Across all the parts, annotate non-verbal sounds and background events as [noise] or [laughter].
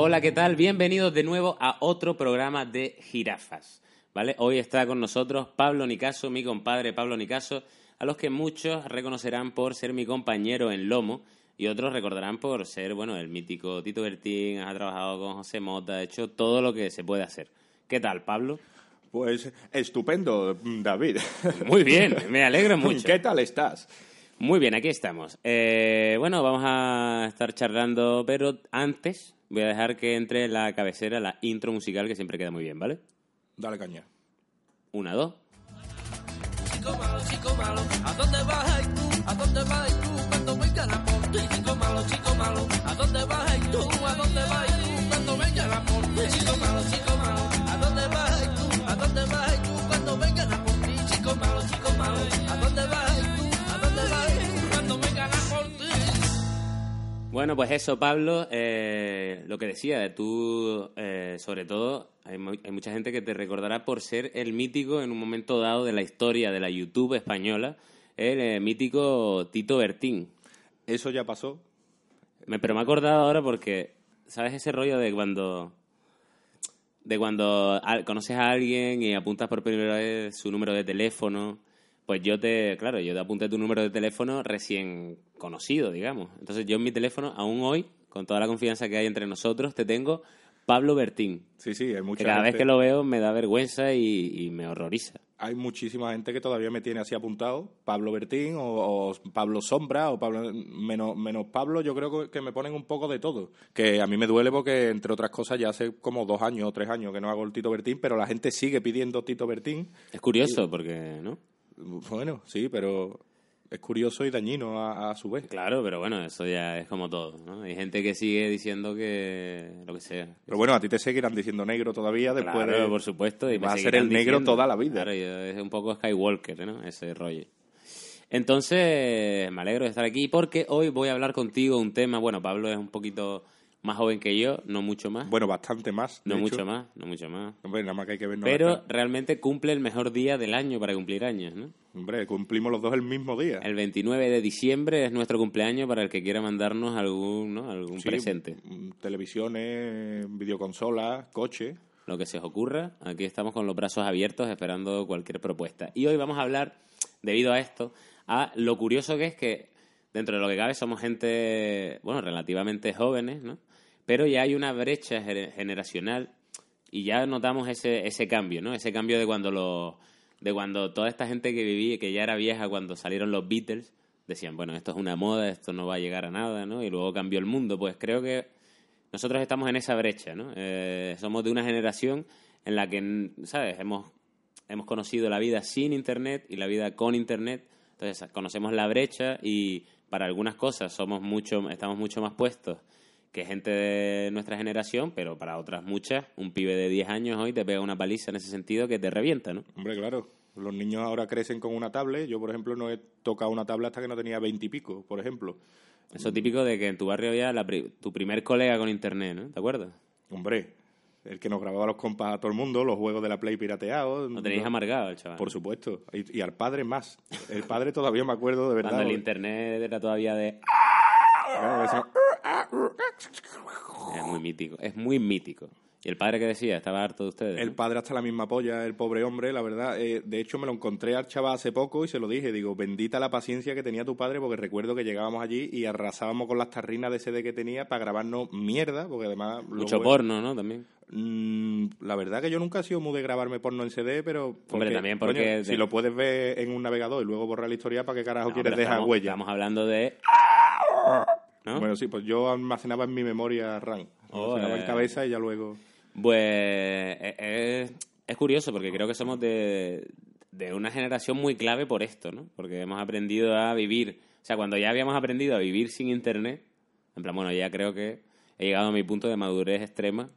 Hola, ¿qué tal? Bienvenidos de nuevo a otro programa de jirafas. ¿Vale? Hoy está con nosotros Pablo Nicaso, mi compadre Pablo Nicaso, a los que muchos reconocerán por ser mi compañero en Lomo y otros recordarán por ser, bueno, el mítico Tito Bertín, ha trabajado con José Mota, ha hecho todo lo que se puede hacer. ¿Qué tal, Pablo? Pues estupendo, David. Muy bien, [laughs] me alegro mucho. ¿Qué tal estás? Muy bien, aquí estamos. Eh, bueno, vamos a estar charlando, pero antes voy a dejar que entre la cabecera, la intro musical, que siempre queda muy bien, ¿vale? Dale caña. Una, dos. Chico malo, chico malo, ¿a dónde vas tú? ¿A dónde vas tú? Cuando venga la porte. Chico malo, chico malo, ¿a dónde vas tú? ¿A dónde vas tú? Cuando venga la porte. Chico malo, chico malo, Bueno, pues eso, Pablo, eh, lo que decía, de tú, eh, sobre todo, hay, hay mucha gente que te recordará por ser el mítico en un momento dado de la historia de la YouTube española, el eh, mítico Tito Bertín. Eso ya pasó. Me- pero me he acordado ahora porque, ¿sabes ese rollo de cuando de cuando conoces a alguien y apuntas por primera vez su número de teléfono? Pues yo te, claro, yo te apunté tu número de teléfono recién conocido, digamos. Entonces yo en mi teléfono, aún hoy, con toda la confianza que hay entre nosotros, te tengo Pablo Bertín. Sí, sí, hay Que mucha cada vez que lo veo me da vergüenza y, y me horroriza. Hay muchísima gente que todavía me tiene así apuntado. Pablo Bertín o, o Pablo Sombra o Pablo... Menos, menos Pablo, yo creo que- que me ponen un poco de todo. Que a mí me duele porque, entre otras cosas, ya hace como dos años o tres años que no hago el Tito Bertín, pero la gente sigue pidiendo Tito Bertín. Es curioso porque, ¿no? Bueno, sí, pero es curioso y dañino a, a su vez. Claro, pero bueno, eso ya es como todo, ¿no? Hay gente que sigue diciendo que lo que sea. Pero bueno, a ti te seguirán diciendo negro todavía después claro, de... por supuesto. Y me Va a ser el negro toda la vida. Claro, es un poco Skywalker, ¿no? Ese rollo. Entonces, me alegro de estar aquí porque hoy voy a hablar contigo un tema. Bueno, Pablo es un poquito más joven que yo, no mucho más. Bueno, bastante más. no hecho. mucho más, no mucho más. Hombre, nada más que hay que vernos Pero la cara. realmente cumple el mejor día del año para cumplir años, ¿no? Hombre, cumplimos los dos el mismo día. El 29 de diciembre es nuestro cumpleaños para el que quiera mandarnos algún, ¿no? algún Sí, presente. mm, Televisiones, videoconsolas, coche. lo que se os ocurra. Aquí estamos con los brazos abiertos esperando cualquier propuesta. Y hoy vamos a hablar, debido a esto, a lo curioso que es que dentro de lo que cabe somos gente, bueno, relativamente jóvenes, ¿no? Pero ya hay una brecha gener- generacional y ya notamos ese, ese cambio, ¿no? Ese cambio de cuando los de cuando toda esta gente que vivía, que ya era vieja cuando salieron los Beatles, decían, bueno, esto es una moda, esto no va a llegar a nada, ¿no? Y luego cambió el mundo. Pues creo que nosotros estamos en esa brecha, ¿no? Eh, somos de una generación en la que, ¿sabes? Hemos, hemos conocido la vida sin Internet y la vida con Internet. Entonces, conocemos la brecha y para algunas cosas somos mucho, estamos mucho más puestos que gente de nuestra generación, pero para otras muchas, un pibe de 10 años hoy te pega una paliza en ese sentido que te revienta, ¿no? Hombre, claro. Los niños ahora crecen con una tablet. Yo, por ejemplo, no he tocado una tablet hasta que no tenía veintipico, por ejemplo. Eso típico de que en tu barrio había la pri- tu primer colega con Internet, ¿no? ¿Te acuerdas? Hombre, el que nos grababa los compas a todo el mundo, los juegos de la Play pirateados. Lo tenéis no- amargado el chaval. Por supuesto. Y, y al padre más. El padre todavía me acuerdo de verdad. Cuando el Internet era todavía de... Eso- Es muy mítico, es muy mítico. ¿Y el padre que decía? Estaba harto de ustedes. El padre hasta la misma polla, el pobre hombre, la verdad. eh, de hecho, me lo encontré al chaval hace poco y se lo dije. Digo, bendita la paciencia que tenía tu padre, porque recuerdo que llegábamos allí y arrasábamos con las tarrinas de CD que tenía para grabarnos mierda, porque además... Mucho luego- porno, ¿no? También. Mm, la verdad que yo nunca he sido muy de grabarme porno en CD, pero... Hombre, también porque coño, de- Si lo puedes ver en un navegador y luego borrar la historia, ¿para qué carajo No, quieres dejar estamos, huella? Estamos hablando de... ¿no? Bueno, sí, pues yo almacenaba en mi memoria RAM. Oh, Almacenaba eh. en cabeza y ya luego... Pues eh, es, es curioso porque creo que somos de, de una generación muy clave por esto, ¿no? Porque hemos aprendido a vivir, o sea, cuando ya habíamos aprendido a vivir sin internet, en plan, bueno, ya creo que he llegado a mi punto de madurez extrema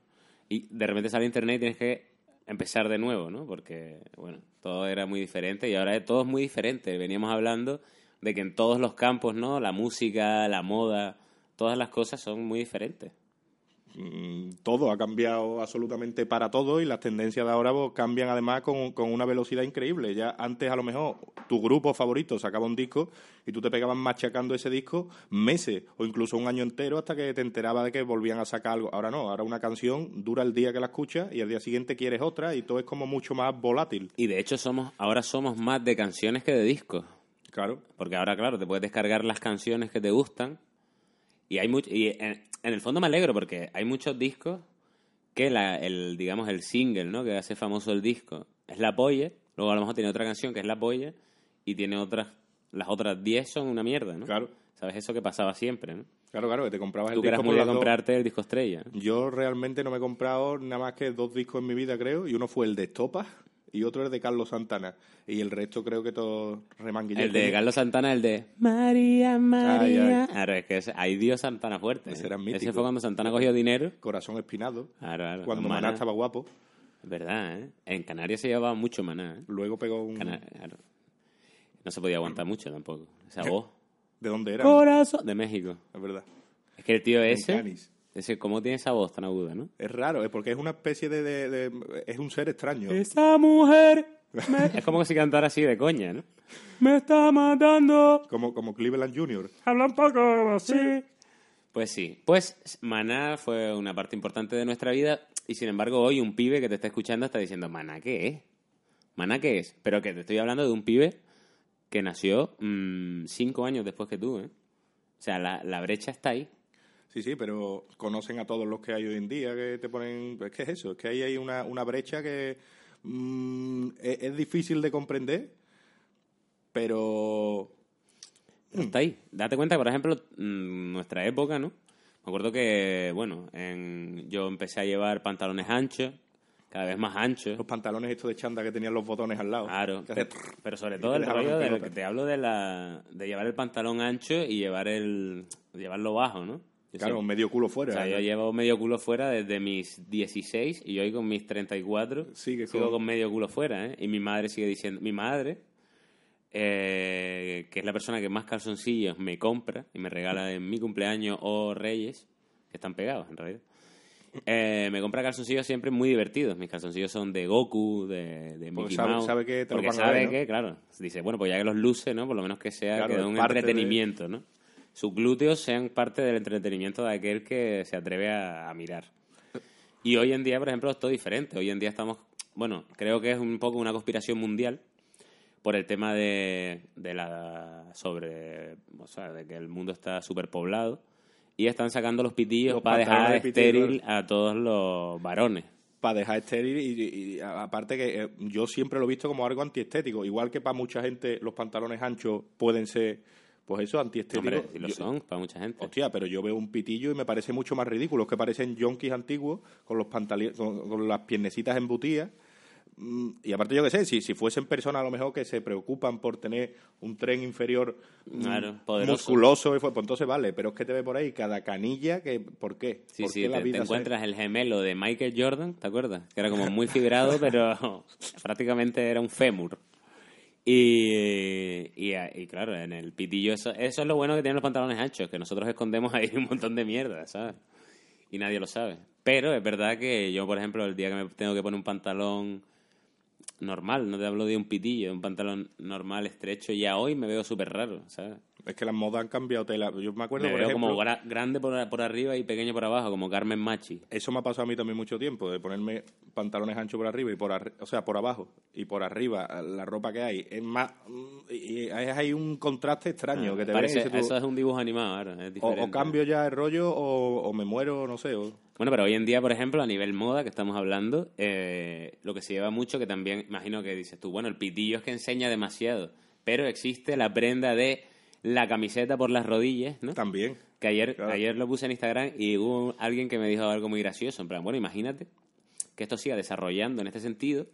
y de repente sale internet y tienes que empezar de nuevo, ¿no? Porque, bueno, todo era muy diferente y ahora todo es muy diferente. Veníamos hablando de que en todos los campos, ¿no? La música, la moda, todas las cosas son muy diferentes. mm, todo ha cambiado absolutamente para todo y las tendencias de ahora pues, cambian además con, con una velocidad increíble. Ya antes a lo mejor tu grupo favorito sacaba un disco y tú te pegabas machacando ese disco meses o incluso un año entero hasta que te enterabas de que volvían a sacar algo. Ahora no, ahora una canción dura el día que la escuchas y al día siguiente quieres otra y todo es como mucho más volátil. Y de hecho somos ahora somos más de canciones que de discos. Claro. Porque ahora, claro, te puedes descargar las canciones que te gustan. Y hay mucho, y en, en el fondo me alegro porque hay muchos discos que la, el, digamos, el single, ¿no? Que hace famoso el disco es la polla. Luego a lo mejor tiene otra canción que es la polla y tiene otras, las otras 10 son una mierda, ¿no? Claro. ¿Sabes? Eso que pasaba siempre, ¿no? Claro, claro, que te comprabas el Tú que eras disco las dos- comprarte el disco estrella. ¿no? Yo realmente no me he comprado nada más que dos discos en mi vida, creo, y uno fue el de Estopa y otro el de Carlos Santana. Y el resto creo que todo remanguillete. El de Carlos Santana, el de María, María. Ay, ay. Claro, es que ese- ahí dio Santana fuerte. Ese ¿eh? era. Ese fue cuando Santana cogió dinero. Corazón Espinado, Claro, claro. cuando Maná Maná. estaba guapo. Es verdad, ¿eh? En Canarias se llevaba mucho maná, ¿eh? Luego pegó un... Cana- claro. No se podía aguantar mucho tampoco. Esa voz. ¿De dónde era? Corazón. De México. Es verdad. Es que el tío ese. Canis. Ese, ¿cómo tiene esa voz tan aguda, no? Es raro, es porque es una especie de, de- de- Es un ser extraño. Esa mujer. [laughs] es como si cantara así de coña, ¿no? Me está matando. Como, como Cleveland Jr. Habla un poco así. Pues sí. Pues Maná fue una parte importante de nuestra vida y sin embargo hoy un pibe que te está escuchando está diciendo, ¿Maná qué es? ¿Maná qué es? Pero que te estoy hablando de un pibe que nació mm, cinco años después que tú, ¿eh? O sea, la, la brecha está ahí. Sí, sí, pero conocen a todos los que hay hoy en día que te ponen... Es que es eso, es que ahí hay una, una brecha que mm, es, es difícil de comprender, pero... Pero está ahí. Date cuenta, por ejemplo, mm, nuestra época, ¿no? Me acuerdo que, bueno, en- yo empecé a llevar pantalones anchos, cada vez más anchos. Los pantalones estos de chanda que tenían los botones al lado. Claro, Que pero, sobre todo el rollo de lo que te hablo de la de llevar el pantalón ancho y llevar el llevarlo bajo, ¿no? Yo Claro, medio culo o fuera. sea, yo llevo medio culo fuera desde mis 16 y hoy con mis 34 Sigue sigo con- con medio culo fuera, ¿eh? Y mi madre sigue diciendo, mi madre, eh, que es la persona que más calzoncillos me compra y me regala en mi cumpleaños o Reyes, que están pegados en realidad. Eh, me compra calzoncillos siempre muy divertidos. Mis calzoncillos son de Goku, de, de Porque Mickey sabe- Mouse. sabe que te lo porque a sabe ver, ¿no? que, claro, dice, bueno, pues ya que los luce, ¿no? Por lo menos que sea Claro, que de un de- entretenimiento, ¿no? Sus glúteos sean parte del entretenimiento de aquel que se atreve a, a mirar. Y hoy en día, por ejemplo, es todo diferente. Hoy en día estamos, bueno, creo que es un poco una conspiración mundial por el tema de, de la sobre, o sea, de que el mundo está superpoblado y están sacando los pitillos Los para dejar de estéril a todos los varones. para dejar estéril y, y a- aparte que eh, yo siempre lo he visto como algo antiestético. Igual que para mucha gente los pantalones anchos pueden ser, pues eso, antiestéticos. Hombre, si lo Yo- son para mucha gente. Hostia, pero yo veo un pitillo y me parece mucho más ridículo. que parecen yonkis antiguos con los pantali- con, con las piernecitas embutidas. Mm, Y aparte, yo qué sé, si, si fuesen personas a lo mejor que se preocupan por tener un tren inferior mm, Claro, musculoso, y fue- pues entonces vale. Pero es que te ve por ahí cada canilla que. ¿Por qué? Sí, ¿Por sí, qué te, la te vida se- encuentras el gemelo de Michael Jordan, ¿te acuerdas? Que era como muy fibrado, [laughs] pero [laughs] prácticamente era un fémur. Y, y, claro, en el pitillo, eso, eso es lo bueno que tienen los pantalones anchos, que nosotros escondemos [laughs] ahí un montón de mierda, ¿sabes? Y nadie lo sabe. Pero es verdad que yo, por ejemplo, el día que me tengo que poner un pantalón normal, no te hablo de un pitillo, un pantalón normal, estrecho, ya hoy me veo súper raro, ¿sabes? Es que las modas han cambiado tela. Yo me acuerdo, Me por veo ejemplo, como gra- grande por, por arriba y pequeño por abajo, como Carmen Machi. Eso me ha pasado a mí también mucho tiempo, de ponerme pantalones anchos por arriba y por arri- o sea, por abajo y por arriba la ropa que hay. Es más, mm, y hay un contraste extraño que te Parece- ves tú, eso es un dibujo animado ahora, es o, o cambio ya el rollo o, o me muero, no sé. o- Bueno, pero hoy en día, por ejemplo, a nivel moda que estamos hablando, eh, lo que se lleva mucho, que también imagino que dices tú, bueno, el pitillo es que enseña demasiado, pero existe la prenda de la camiseta por las rodillas, ¿no? También. Que ayer, Claro. ayer lo puse en Instagram y hubo alguien que me dijo algo muy gracioso. En plan, bueno, imagínate que esto siga desarrollando en este sentido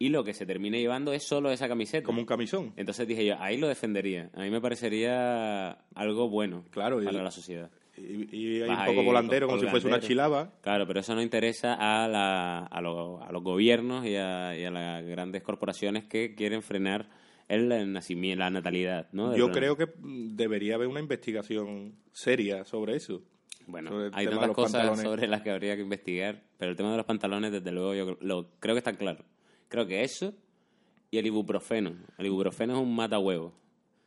y lo que se termine llevando es solo esa camiseta. Como un camisón. Entonces dije yo, ahí lo defendería. A mí me parecería algo bueno Claro, para la sociedad. Y, y hay un poco con- como si fuese una chilaba. Claro, pero eso no interesa a, la, a, lo- a los gobiernos y a, y a las grandes corporaciones que quieren frenar el nacimiento, la natalidad, ¿no? Yo creo que debería haber una investigación seria sobre eso. Bueno, sobre el hay tantas cosas pantalones. sobre las que habría que investigar, pero el tema de los pantalones, desde luego, yo creo- lo, creo que está claro. Creo que eso y el ibuprofeno. El ibuprofeno es un matahuevo.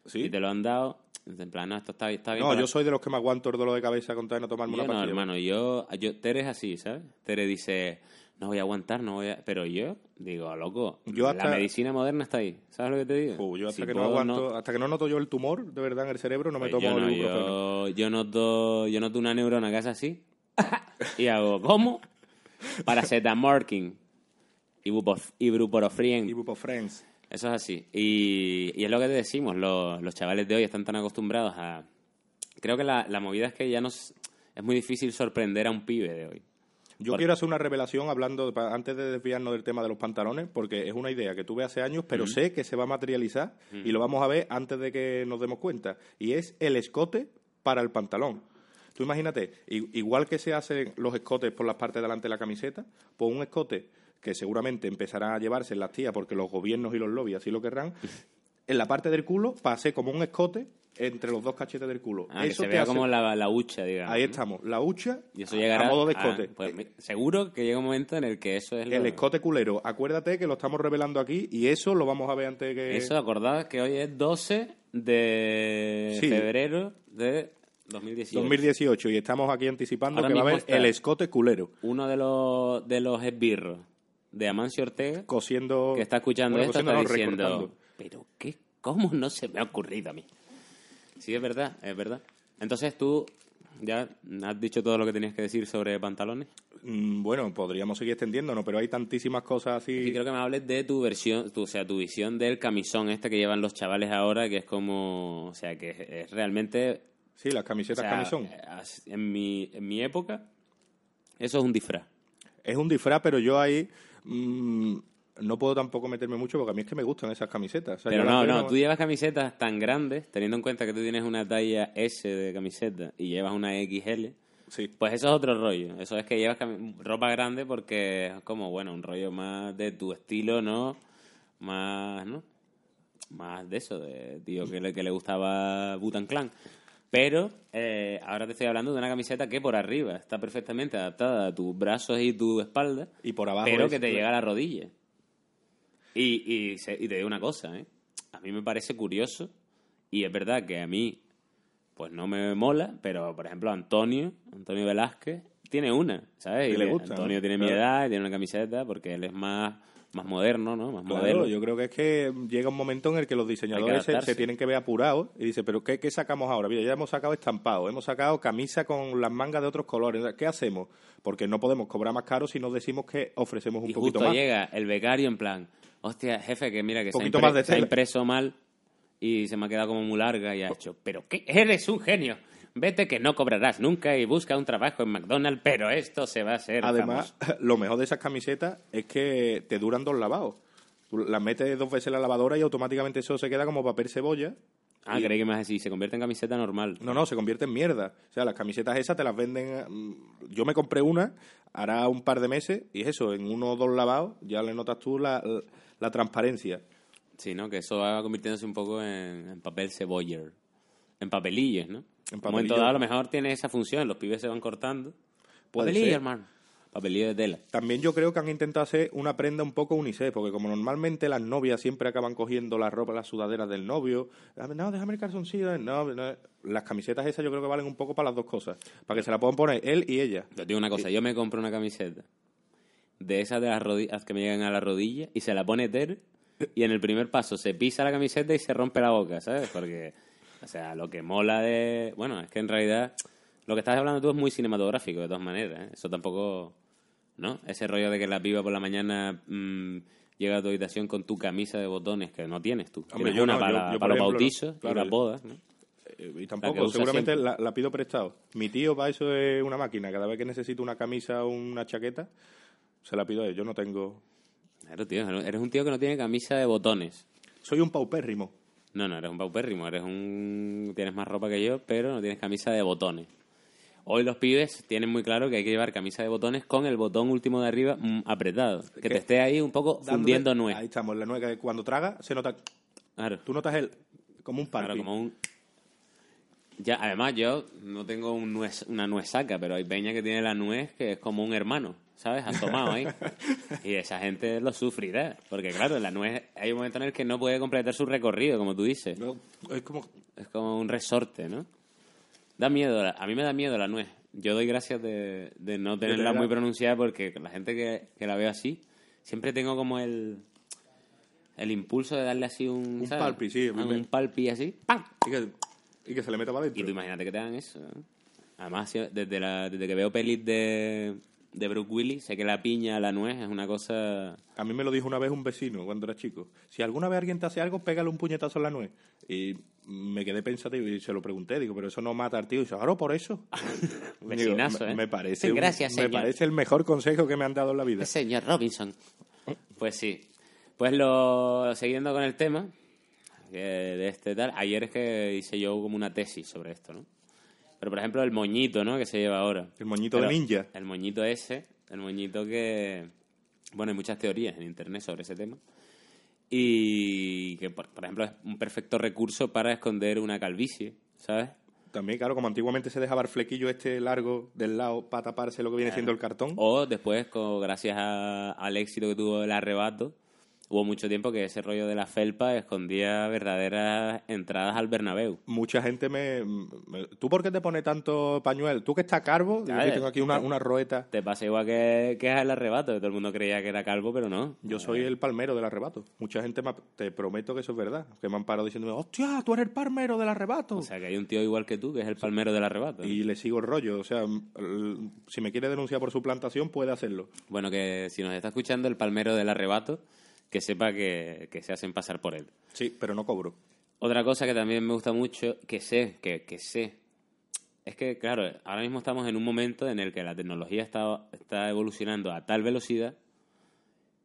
¿Sí? Si te lo han dado, en plan, no, esto está, está bien. No, para- yo soy de los que me aguanto el dolor de cabeza con tal de no tomarme Yo una no, hermano, yo, yo, Tere es así, ¿sabes? Tere dice, no voy a aguantar, no voy a... Pero yo digo, loco, Yo hasta- la medicina moderna está ahí, ¿sabes lo que te digo? Fu, yo hasta Si que no aguanto, hasta que no noto yo el tumor de verdad en el cerebro, no me Pues tomo yo, no, el yo, yo noto, yo noto una neurona que hace así [laughs] y hago, ¿cómo? Paracetamorking, ibuprof- ibuprofren. Eso es así. Y, y es lo que te decimos, los, los chavales de hoy están tan acostumbrados a... Creo que la, la movida es que ya nos... Es muy difícil sorprender a un pibe de hoy. Yo quiero hacer una revelación hablando, antes de desviarnos del tema de los pantalones, porque es una idea que tuve hace años, pero sé que se va a materializar y lo vamos a ver antes de que nos demos cuenta. Y es el escote para el pantalón. Tú imagínate, igual que se hacen los escotes por las partes de delante de la camiseta, pues un escote que seguramente empezará a llevarse en las tías porque los gobiernos y los lobbies así lo querrán, [laughs] en la parte del culo pase como un escote entre los dos cachetes del culo. Ah, que Eso se vea hace- como la, la hucha, digamos. Ahí estamos, la hucha Y eso llegará a modo de escote. pues, seguro que llega un momento en el que eso es lo- El escote culero. Acuérdate que lo estamos revelando aquí y eso lo vamos a ver antes de que... Eso, acordad que hoy es 12 de Sí. febrero de 2018. 2018 y estamos aquí anticipando Ahora que va a haber está. el escote culero Uno de los, de los esbirros de Amancio Ortega, cosiendo... que está escuchando bueno, esto, está diciendo, recortando. pero qué, ¿cómo no se me ha ocurrido a mí? Sí, es verdad, es verdad. Entonces tú ya has dicho todo lo que tenías que decir sobre pantalones. Mm, Bueno, podríamos seguir extendiéndonos, pero hay tantísimas cosas así... Y quiero que me hables de tu versión, tu, o sea, tu visión del camisón este que llevan los chavales ahora, que es como, o sea, que es, es realmente... Sí, las o camisetas sea, camisón. En mi, en mi época, eso es un disfraz. Es un disfraz, pero yo ahí mm, no puedo tampoco meterme mucho porque a mí es que me gustan esas camisetas. O sea, Pero no, no, tú llevas camisetas tan grandes, teniendo en cuenta que tú tienes una talla S de camiseta y llevas una XL, Sí. pues eso es otro rollo. Eso es que llevas ropa grande porque es como, bueno, un rollo más de tu estilo, ¿no? Más, ¿no? Más de eso, de tío que le, que le gustaba Butan Clan. Pero eh, ahora te estoy hablando de una camiseta que por arriba está perfectamente adaptada a tus brazos y tu espalda, Y por abajo pero es- que te llega a la rodilla. Y, y, se- y te digo una cosa, ¿eh? A mí me parece curioso y es verdad que a mí pues no me mola, pero por ejemplo Antonio, Antonio Velázquez, tiene una, ¿sabes? Y le gusta, Antonio ¿no? tiene mi edad y tiene una camiseta porque él es más, más moderno, ¿no? Más Claro, modelo. yo creo que es que llega un momento en el que los diseñadores se, tienen que ver apurados y dice, pero qué, qué sacamos ahora? Mira, ya hemos sacado estampado, hemos sacado camisa con las mangas de otros colores. ¿Qué hacemos? Porque no podemos cobrar más caro si no decimos que ofrecemos un y poquito justo más. llega el becario en plan, hostia, jefe, que mira que se ha, más de se ha impreso mal y se me ha quedado como muy larga y ha hecho, pero qué, eres un genio. Vete que no cobrarás nunca y busca un trabajo en McDonald's, pero esto se va a hacer Además, famoso". [laughs] lo mejor de esas camisetas es que te duran dos lavados. Tú las metes dos veces en la lavadora y automáticamente eso se queda como papel cebolla. Ah, Y- creí que me vas a decir, se convierte en camiseta normal. No, no, se convierte en mierda. O sea, las camisetas esas te las venden. mm, Yo me compré una hará un par de meses y es eso, en uno o dos lavados ya le notas tú la, la- la transparencia. Sí, ¿no? Que eso va convirtiéndose un poco en, en papel ceboller. En papelillos, ¿no? En En un momento dado a lo mejor tiene esa función, los pibes se van cortando. Puede papelillo, ser. hermano. Papelillo de tela. También yo creo que han intentado hacer una prenda un poco unisex, porque como normalmente las novias siempre acaban cogiendo la ropa, las sudaderas del novio, ah, no, déjame el calzoncillo, no, no, las camisetas esas yo creo que valen un poco para las dos cosas, para que se la puedan poner él y ella. Yo te digo una cosa, yo me compro una camiseta de esas de las rodillas que me llegan a la rodilla y se la pone Ter y en el primer paso se pisa la camiseta y se rompe la boca, ¿sabes? Porque, o sea, lo que mola de... Bueno, es que en realidad lo que estás hablando tú es muy cinematográfico, de todas maneras. ¿eh? Eso tampoco... ¿No? Ese rollo de que la piba por la mañana mm, llega a tu habitación con tu camisa de botones que no tienes tú. Hombre, tienes yo una no, para, yo- yo, para los ejemplo, bautizos Claro, y las bodas, ¿no? Eh, Y tampoco, seguramente la, la pido prestado. Mi tío para eso es una máquina, cada vez que necesito una camisa o una chaqueta, se la pido a él. Yo no tengo... Claro, tío, eres un tío que no tiene camisa de botones. Soy un paupérrimo. No, no, eres un paupérrimo, eres un... Tienes más ropa que yo, pero no tienes camisa de botones. Hoy los pibes tienen muy claro que hay que llevar camisa de botones con el botón último de arriba mm, apretado. Que te esté ahí un poco Dándole- fundiendo nuez. Ahí estamos, la nuez que cuando traga se nota... Claro, Tú notas el... como un claro, parpi. como un... Ya, además, yo no tengo un nuez- una nuez saca, pero hay peña que tiene la nuez que es como un hermano, ¿sabes? Asomado ahí. [laughs] y esa gente lo sufrirá. Porque, claro, la nuez, hay un momento en el que no puede completar su recorrido, como tú dices. No, es como... Es como un resorte, ¿no? Da miedo, a mí me da miedo la nuez. Yo doy gracias de, de no tenerla muy pronunciada porque la gente que, que la veo así, siempre tengo como el, el impulso de darle así un... Un ¿sabes? palpi, sí, Ah, Un palpi así. ¡pam! Y que, y que se le meta para Y tú adentro. imagínate que te hagan eso. ¿no? Además, desde, la, desde que veo pelis de, de Brooke Willis, sé que la piña, la nuez, es una cosa... A mí me lo dijo una vez un vecino cuando era chico. Si alguna vez alguien te hace algo, pégale un puñetazo en la nuez. Y me quedé pensativo y se lo pregunté. Digo, pero eso no mata al tío. Y dice, claro, por eso. [laughs] Vecinazo, me, ¿eh? me parece un- Gracias, me señor. parece el mejor consejo que me han dado en la vida. Señor Robinson. Pues sí. Pues lo siguiendo con el tema que de este tal, ayer es que hice yo como una tesis sobre esto, ¿no? Pero por ejemplo el moñito, ¿no? Que se lleva ahora. El moñito Pero de ninja. El moñito ese, el moñito que bueno, hay muchas teorías en internet sobre ese tema. Y que por, por ejemplo es un perfecto recurso para esconder una calvicie, ¿sabes? También, claro, como antiguamente se dejaba el flequillo este largo del lado para taparse lo que viene siendo el cartón. O después, co- gracias a- al éxito que tuvo el arrebato, hubo mucho tiempo que ese rollo de la felpa escondía verdaderas entradas al Bernabéu. Mucha gente me, me- ¿Tú por qué te pones tanto pañuelo? ¿Tú que estás calvo? Yo que tengo aquí una, una roeta. Te pasa igual que, que es el arrebato, que todo el mundo creía que era calvo, pero no. Yo soy el palmero del arrebato. Mucha gente, me te prometo que eso es verdad. Que me han parado diciéndome, hostia, tú eres el palmero del arrebato. O sea, que hay un tío igual que tú, que es el palmero del arrebato. y le sigo el rollo. O sea, si me quiere denunciar por su plantación, puede hacerlo. Bueno, que si nos está escuchando el palmero del arrebato, que sepa que, que se hacen pasar por él. Sí, pero no cobro. Otra cosa que también me gusta mucho, que sé, que, que sé, es que, claro, ahora mismo estamos en un momento en el que la tecnología está, está evolucionando a tal velocidad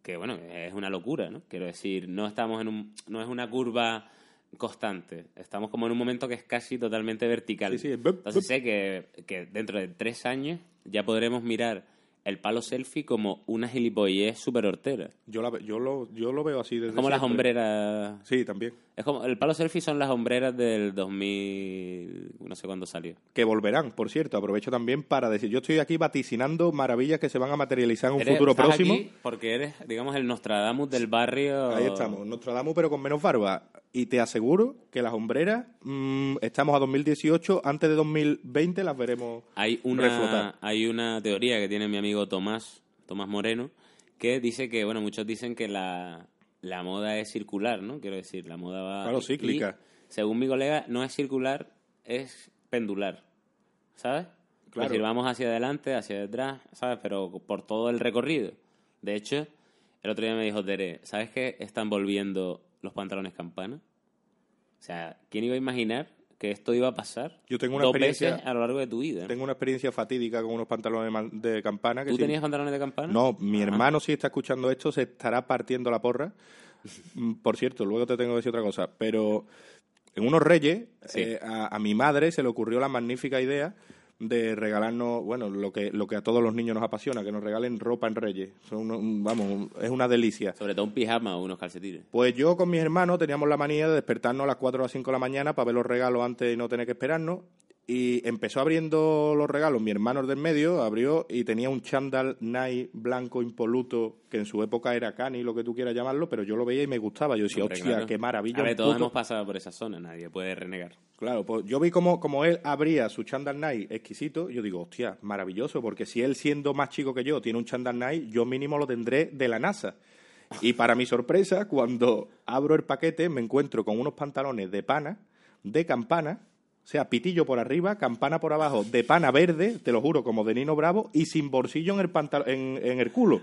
que, bueno, es una locura, ¿no? Quiero decir, no estamos en un, no es una curva constante, estamos como en un momento que es casi totalmente vertical. Sí, sí, Entonces sé que, que dentro de tres años ya podremos mirar el palo selfie como una gilipollez súper hortera. Yo, la yo, lo, yo lo veo así desde Es como las hombreras Sí, también. es como, el palo selfie son las hombreras del 2000, no sé cuándo salió. Que volverán, por cierto. Aprovecho también para decir, yo estoy aquí vaticinando maravillas que se van a materializar en un futuro estás próximo. aquí porque eres, digamos, el Nostradamus del barrio. Ahí estamos, Nostradamus, pero con menos barba. Y te aseguro que las hombreras, mm, estamos a 2018, antes de 2020 las veremos Hay una, reflotar. hay una teoría que tiene mi amigo Tomás, Tomás Moreno, que dice que, bueno, muchos dicen que la, la moda es circular, ¿no? Quiero decir, la moda va... Claro, cíclica. y, según mi colega, no es circular, es pendular, ¿sabes? Claro. Es decir, vamos hacia adelante, hacia detrás, ¿sabes? Pero por todo el recorrido. De hecho, el otro día me dijo Tere, ¿sabes que están volviendo los pantalones campana? O sea, ¿quién iba a imaginar que esto iba a pasar Yo tengo una dos experiencia- veces a lo largo de tu vida? Tengo una experiencia fatídica con unos pantalones de campana. Que ¿Tú sí- tenías pantalones de campana? No, mi Ah. hermano si está escuchando esto se estará partiendo la porra. Mm, Por cierto, luego te tengo que decir otra cosa, pero en unos reyes Sí. eh, a, a mi madre se le ocurrió la magnífica idea de regalarnos, bueno, lo que, lo que a todos los niños nos apasiona, que nos regalen ropa en reyes. Son vamos, es una delicia. Sobre todo un pijama o unos calcetines. Pues yo con mis hermanos teníamos la manía de despertarnos a las 4 o las 5 de la mañana para ver los regalos antes de no tener que esperarnos. Y empezó abriendo los regalos. Mi hermano el del medio abrió y tenía un chándal Nike blanco impoluto, que en su época era cani, lo que tú quieras llamarlo, pero yo lo veía y me gustaba. Yo decía, Hombre, hostia, claro. qué maravilla. A ver, todos puto- hemos pasado por esa zona, nadie puede renegar. Claro, pues yo vi como, como él abría su chándal Nike exquisito, y yo digo, hostia, maravilloso, porque si él siendo más chico que yo tiene un chándal Nike, yo mínimo lo tendré de la NASA. Y para mi sorpresa, cuando abro el paquete, me encuentro con unos pantalones de pana, de campana, o sea, pitillo por arriba, campana por abajo, de pana verde, te lo juro, como de Nino Bravo, y sin bolsillo en el, en, en el culo.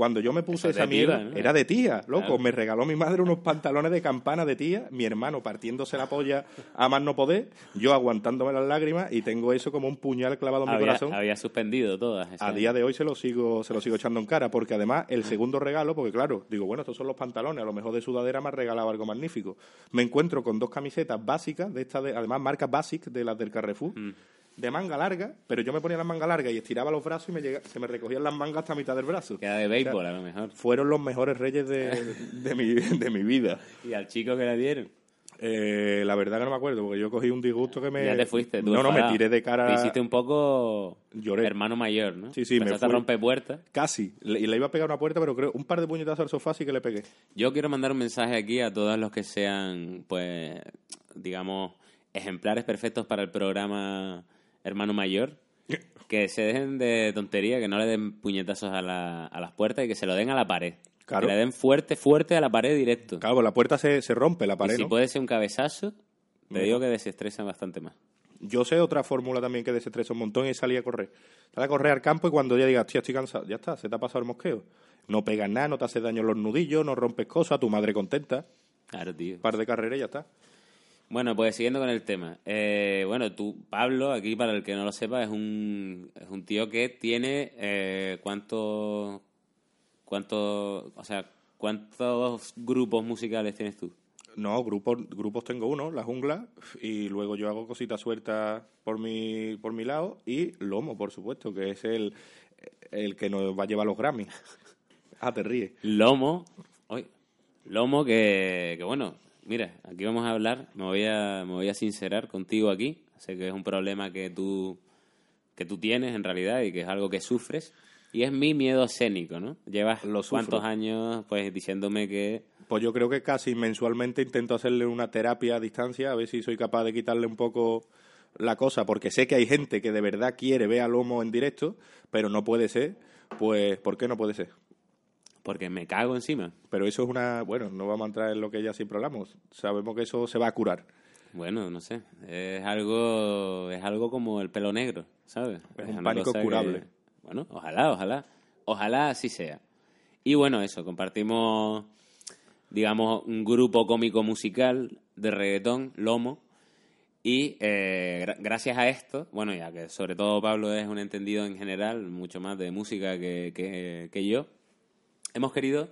Cuando yo me puse esa tía, mierda, ¿no? era de tía, loco. Claro. Me regaló mi madre unos pantalones de campana de tía, mi hermano partiéndose la polla a más no poder, yo aguantándome las lágrimas y tengo eso como un puñal clavado en mi corazón. había suspendido todas. A día de hoy se lo sigo se lo sigo echando en cara, porque además el segundo regalo, porque claro, digo, bueno, estos son los pantalones, a lo mejor de sudadera me ha regalado algo magnífico. Me encuentro con dos camisetas básicas, de estas de, además marcas Basic, de las del Carrefour, Mm. De manga larga, pero yo me ponía las mangas largas y estiraba los brazos y me llega- se me recogían las mangas hasta mitad del brazo. Queda de béisbol, a lo mejor. Fueron los mejores reyes de, [laughs] de mi, de mi vida. Y al chico que le dieron. Eh, la verdad que no me acuerdo, porque yo cogí un disgusto que me... Ya te fuiste. tú No, no, me tiré de cara... Te hiciste un poco Lloré. hermano mayor, ¿no? Sí, sí, me Empezaste a fui. romper puertas. Casi. Le- Y le iba a pegar una puerta, pero creo un par de puñetazos al sofá sí que le pegué. Yo quiero mandar un mensaje aquí a todos los que sean, pues, digamos, ejemplares perfectos para el programa Hermano Mayor. [laughs] Que se dejen de tontería, que no le den puñetazos a, la- a las puertas y que se lo den a la pared. Claro. Que le den fuerte, fuerte a la pared directo. Claro, pues la puerta se, se rompe, la y pared, si ¿no? puede ser un cabezazo, te digo que desestresa bastante más. Yo sé otra fórmula también que desestresa un montón y salí a correr. Sale a correr al campo y cuando ya digas, tío, estoy cansado, ya está, se te ha pasado el mosqueo. No pegas nada, no te haces daño en los nudillos, no rompes cosas, tu madre contenta. Claro, tío. Par de carreras y ya está. Bueno, pues siguiendo con el tema. Eh, bueno, tú, Pablo, aquí para el que no lo sepa, es un, es un tío que tiene eh, cuántos, cuántos, o sea, cuántos grupos musicales tienes tú. No, grupos, grupos tengo uno, La Jungla, y luego yo hago cositas sueltas por mi, por mi lado, y Lomo, por supuesto, que es el, el que nos va a llevar los Grammy. [laughs] Ah, te ríes. Lomo, hoy, Lomo que, que bueno, mira, aquí vamos a hablar, me voy a, me voy a sincerar contigo aquí, sé que es un problema que tú, que tú tienes en realidad y que es algo que sufres, y es mi miedo escénico, ¿no? Llevas Lo cuántos años pues diciéndome que Pues yo creo que casi mensualmente intento hacerle una terapia a distancia, a ver si soy capaz de quitarle un poco la cosa, porque sé que hay gente que de verdad quiere ver a Lomo en directo, pero no puede ser. Pues, ¿por qué no puede ser? Porque me cago encima. Pero eso es una. Bueno, no vamos a entrar en lo que ya siempre hablamos. Sabemos que eso se va a curar. Bueno, no sé, es algo es algo como el pelo negro, ¿sabes? Es un pánico que- curable. Bueno, ojalá, ojalá. Ojalá así sea. Y bueno, eso, compartimos digamos un grupo cómico musical de reggaetón, Lomo, y eh, gra- gracias a esto, bueno, ya que sobre todo Pablo es un entendido en general, mucho más de música que, que, que yo, hemos querido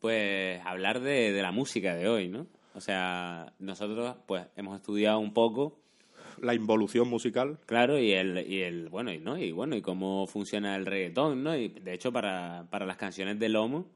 pues hablar de, de la música de hoy, ¿no? O sea, nosotros pues hemos estudiado un poco, La involución musical. claro, y el, y el bueno, y no, y bueno, y cómo funciona el reggaetón, ¿no? Y de hecho para, para las canciones de Lomo,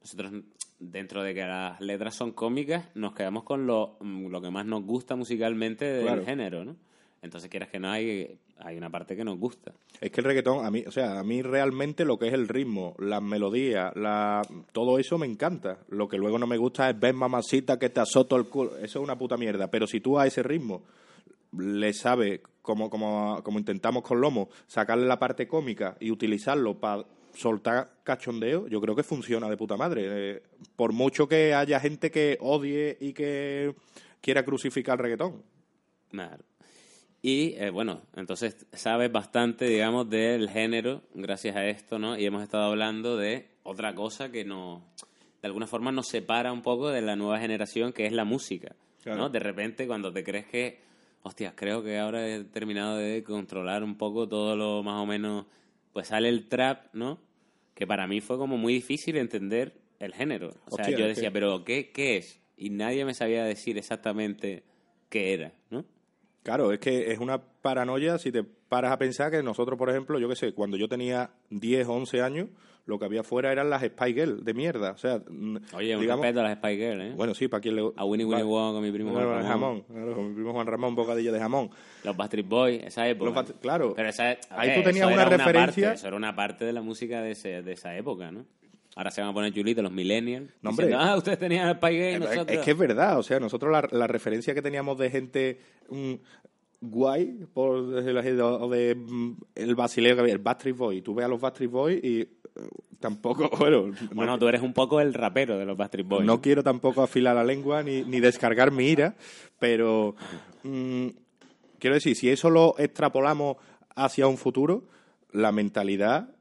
nosotros dentro de que las letras son cómicas, nos quedamos con lo, lo que más nos gusta musicalmente del Claro. género, ¿no? Entonces quieras que no hay, hay una parte que nos gusta. Es que el reggaetón, a mí, o sea, a mí realmente lo que es el ritmo, las melodías, la, todo eso me encanta. Lo que luego no me gusta es ver mamacita que te azoto el culo. Eso es una puta mierda. Pero si tú a ese ritmo le sabes, como, como, como intentamos con Lomo, sacarle la parte cómica y utilizarlo para soltar cachondeo, yo creo que funciona de puta madre. Eh, por mucho que haya gente que odie y que quiera crucificar el reggaetón. Claro. Y eh, bueno, entonces sabes bastante, digamos, del género gracias a esto, ¿no? Y hemos estado hablando de otra cosa que nos, de alguna forma nos separa un poco de la nueva generación, que es la música, Claro. ¿no? De repente cuando te crees que, hostias, creo que ahora he terminado de controlar un poco todo lo más o menos, pues sale el trap, ¿no? Que para mí fue como muy difícil entender el género. O sea, Hostia, yo decía, pero ¿qué, ¿qué es? Y nadie me sabía decir exactamente qué era, ¿no? Claro, es que es una paranoia si te paras a pensar que nosotros, por ejemplo, yo qué sé, cuando yo tenía 10 o 11 años, lo que había fuera eran las Spy Girl de mierda. O sea, Oye, un digamos, respeto a las Spy Girls, ¿eh? bueno, sí, para quien le a Winnie Winnie Wong, con mi primo Juan Ramón. jamón, claro, con mi primo Juan Ramón, bocadillo de jamón. Los Backstreet Boys, esa época. Los claro. Pero esa, a Ahí ver, tú tenías una referencia- parte, eso era una parte de la música de, ese- de esa época, ¿no? Ahora se van a poner chulitos los millennials. No, hombre. diciendo, ah, ustedes tenían Spy Girls y Es- nosotros... Es que es verdad, o sea, nosotros la, la referencia que teníamos de gente mm, guay, por decirlo o de mm, el basileo que había, el Backstreet Boy. Tú ves a los Backstreet Boys y eh, tampoco, [laughs] bueno, Bueno, no, tú eres un poco el rapero de los Backstreet Boys. no quiero tampoco afilar la lengua ni, ni descargar mi ira, pero mm, quiero decir, si eso lo extrapolamos hacia un futuro, la mentalidad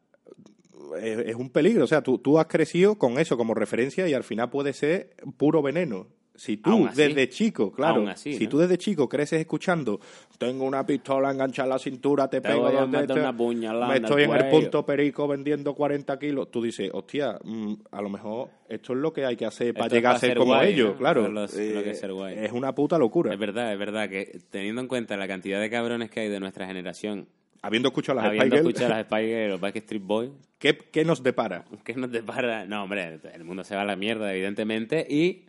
es, es un peligro. O sea, tú, tú has crecido con eso como referencia y al final puede ser puro veneno. Si tú así. desde chico, claro, así, si ¿no? tú desde chico creces escuchando, tengo una pistola enganchada en la cintura, te, Te pego a una puñalada me estoy en el cuello". punto perico vendiendo 40 kilos, tú dices, hostia, mm, a lo mejor esto es lo que hay que hacer para Esto llegar a ser ser como guay, ellos, ¿no? claro. Lo que es Eh, ser guay. es una puta locura. Es verdad, es verdad que teniendo en cuenta la cantidad de cabrones que hay de nuestra generación, Habiendo escuchado las habiendo Spy Girls, escuchado las [laughs] Spy Girls o Backstreet Boys, ¿qué, ¿qué nos depara? ¿Qué nos depara? No, hombre, el mundo se va a la mierda, evidentemente. Y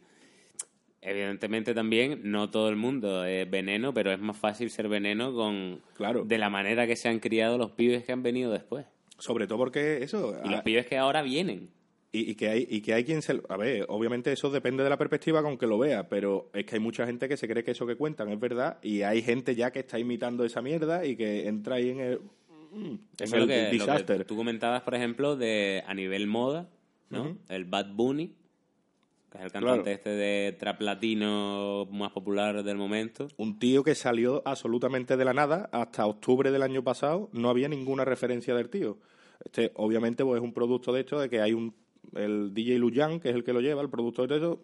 evidentemente también no todo el mundo es veneno, pero es más fácil ser veneno con Claro. de la manera que se han criado los pibes que han venido después. Sobre todo porque eso... Y los ah, pibes que ahora vienen. Y, y que hay, y que hay quien se... A ver, obviamente eso depende de la perspectiva con que lo vea, pero es que hay mucha gente que se cree que eso que cuentan es verdad y hay gente ya que está imitando esa mierda y que entra ahí en el... mm, En Eso es el lo que, lo que disaster. tú comentabas, por ejemplo, de a nivel moda, ¿no? El Bad Bunny, que es el cantante Claro. este de trap latino más popular del momento. Un tío que salió absolutamente de la nada hasta octubre del año pasado, no había ninguna referencia del tío. Este, obviamente, pues es un producto de hecho de que hay un el DJ Luyan, que es el que lo lleva, el productor de eso,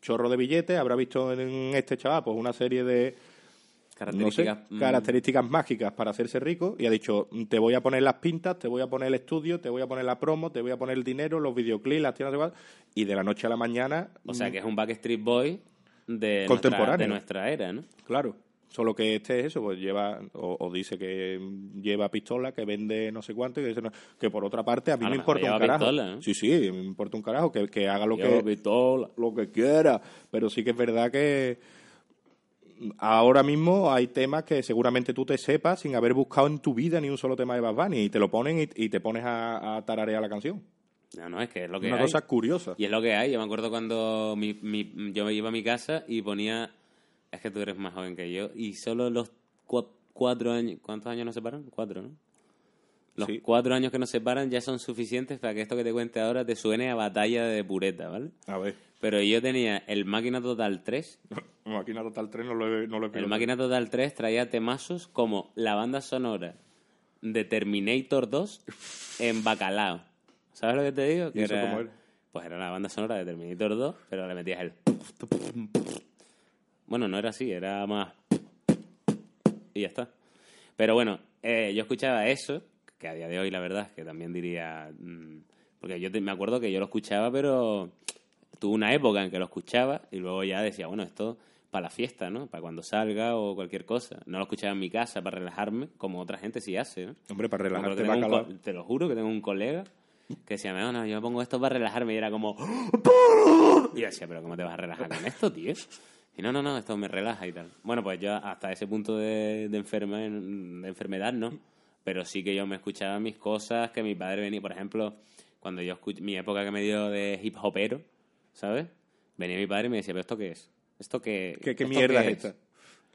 chorro de billetes, habrá visto en este chaval pues una serie de no sé, Características. mm, características mágicas para hacerse rico y ha dicho, te voy a poner las pintas, te voy a poner el estudio, te voy a poner la promo, te voy a poner el dinero, los videoclips, las tiendas igual, y de la noche a la mañana, O sea, que es un Backstreet Boy de, nuestra, Contemporáneo. de nuestra era, ¿no? claro, solo que este es eso, pues lleva, o, o dice que lleva pistola, que vende no sé cuánto, y que, dice, no, que por otra parte a mí A me importa un carajo. pistola, ¿no? Sí, sí, me importa un carajo, que, que haga lo Lleva que, pistola. lo que quiera, pero sí que es verdad que ahora mismo hay temas que seguramente tú te sepas sin haber buscado en tu vida ni un solo tema de Bad Bunny y te lo ponen y, y te pones a, a tararear la canción. No, no, es que es lo que Una hay. cosa curiosa. Y es lo que hay. Yo me acuerdo cuando mi, mi- yo me iba a mi casa y ponía... Es que tú eres más joven que yo. Y solo los cua- cuatro años... ¿Cuántos años nos separan? Cuatro, ¿no? Los Sí. cuatro años que nos separan ya son suficientes para que esto que te cuente ahora te suene a batalla de pureta, ¿vale? A ver, Pero yo tenía el Máquina Total 3. [laughs] Máquina Total 3 no lo he, no lo he El. Máquina Total 3 traía temazos como la banda sonora de Terminator 2 [laughs] en Bacalao. ¿Sabes lo que te digo? ¿Y eso era, cómo era? Pues era la banda sonora de Terminator 2, pero le metías el... [laughs] Bueno, no era así, era más... Y ya está. Pero bueno, eh, yo escuchaba eso, que a día de hoy la verdad es que también diría... mm, porque yo te- me acuerdo que yo lo escuchaba, pero tuve una época en que lo escuchaba y luego ya decía, bueno, esto para la fiesta, ¿no? Para cuando salga o cualquier cosa. No lo escuchaba en mi casa para relajarme, como otra gente sí hace, ¿no? Hombre, para relajarte un te lo juro que tengo un colega que decía, no, no, yo me pongo esto para relajarme y era como... [laughs] Y yo decía, pero ¿cómo te vas a relajar con esto, tío? Y no, no, no, esto me relaja y tal. Bueno, pues yo hasta ese punto de, de, enferma- de enfermedad, ¿no? Pero sí que yo me escuchaba mis cosas, que mi padre venía, por ejemplo, cuando yo escuché, mi época que me dio de hip hopero, ¿sabes? Venía mi padre y me decía, ¿pero esto qué es? ¿Esto qué, ¿Qué, qué esto mierda qué es esta?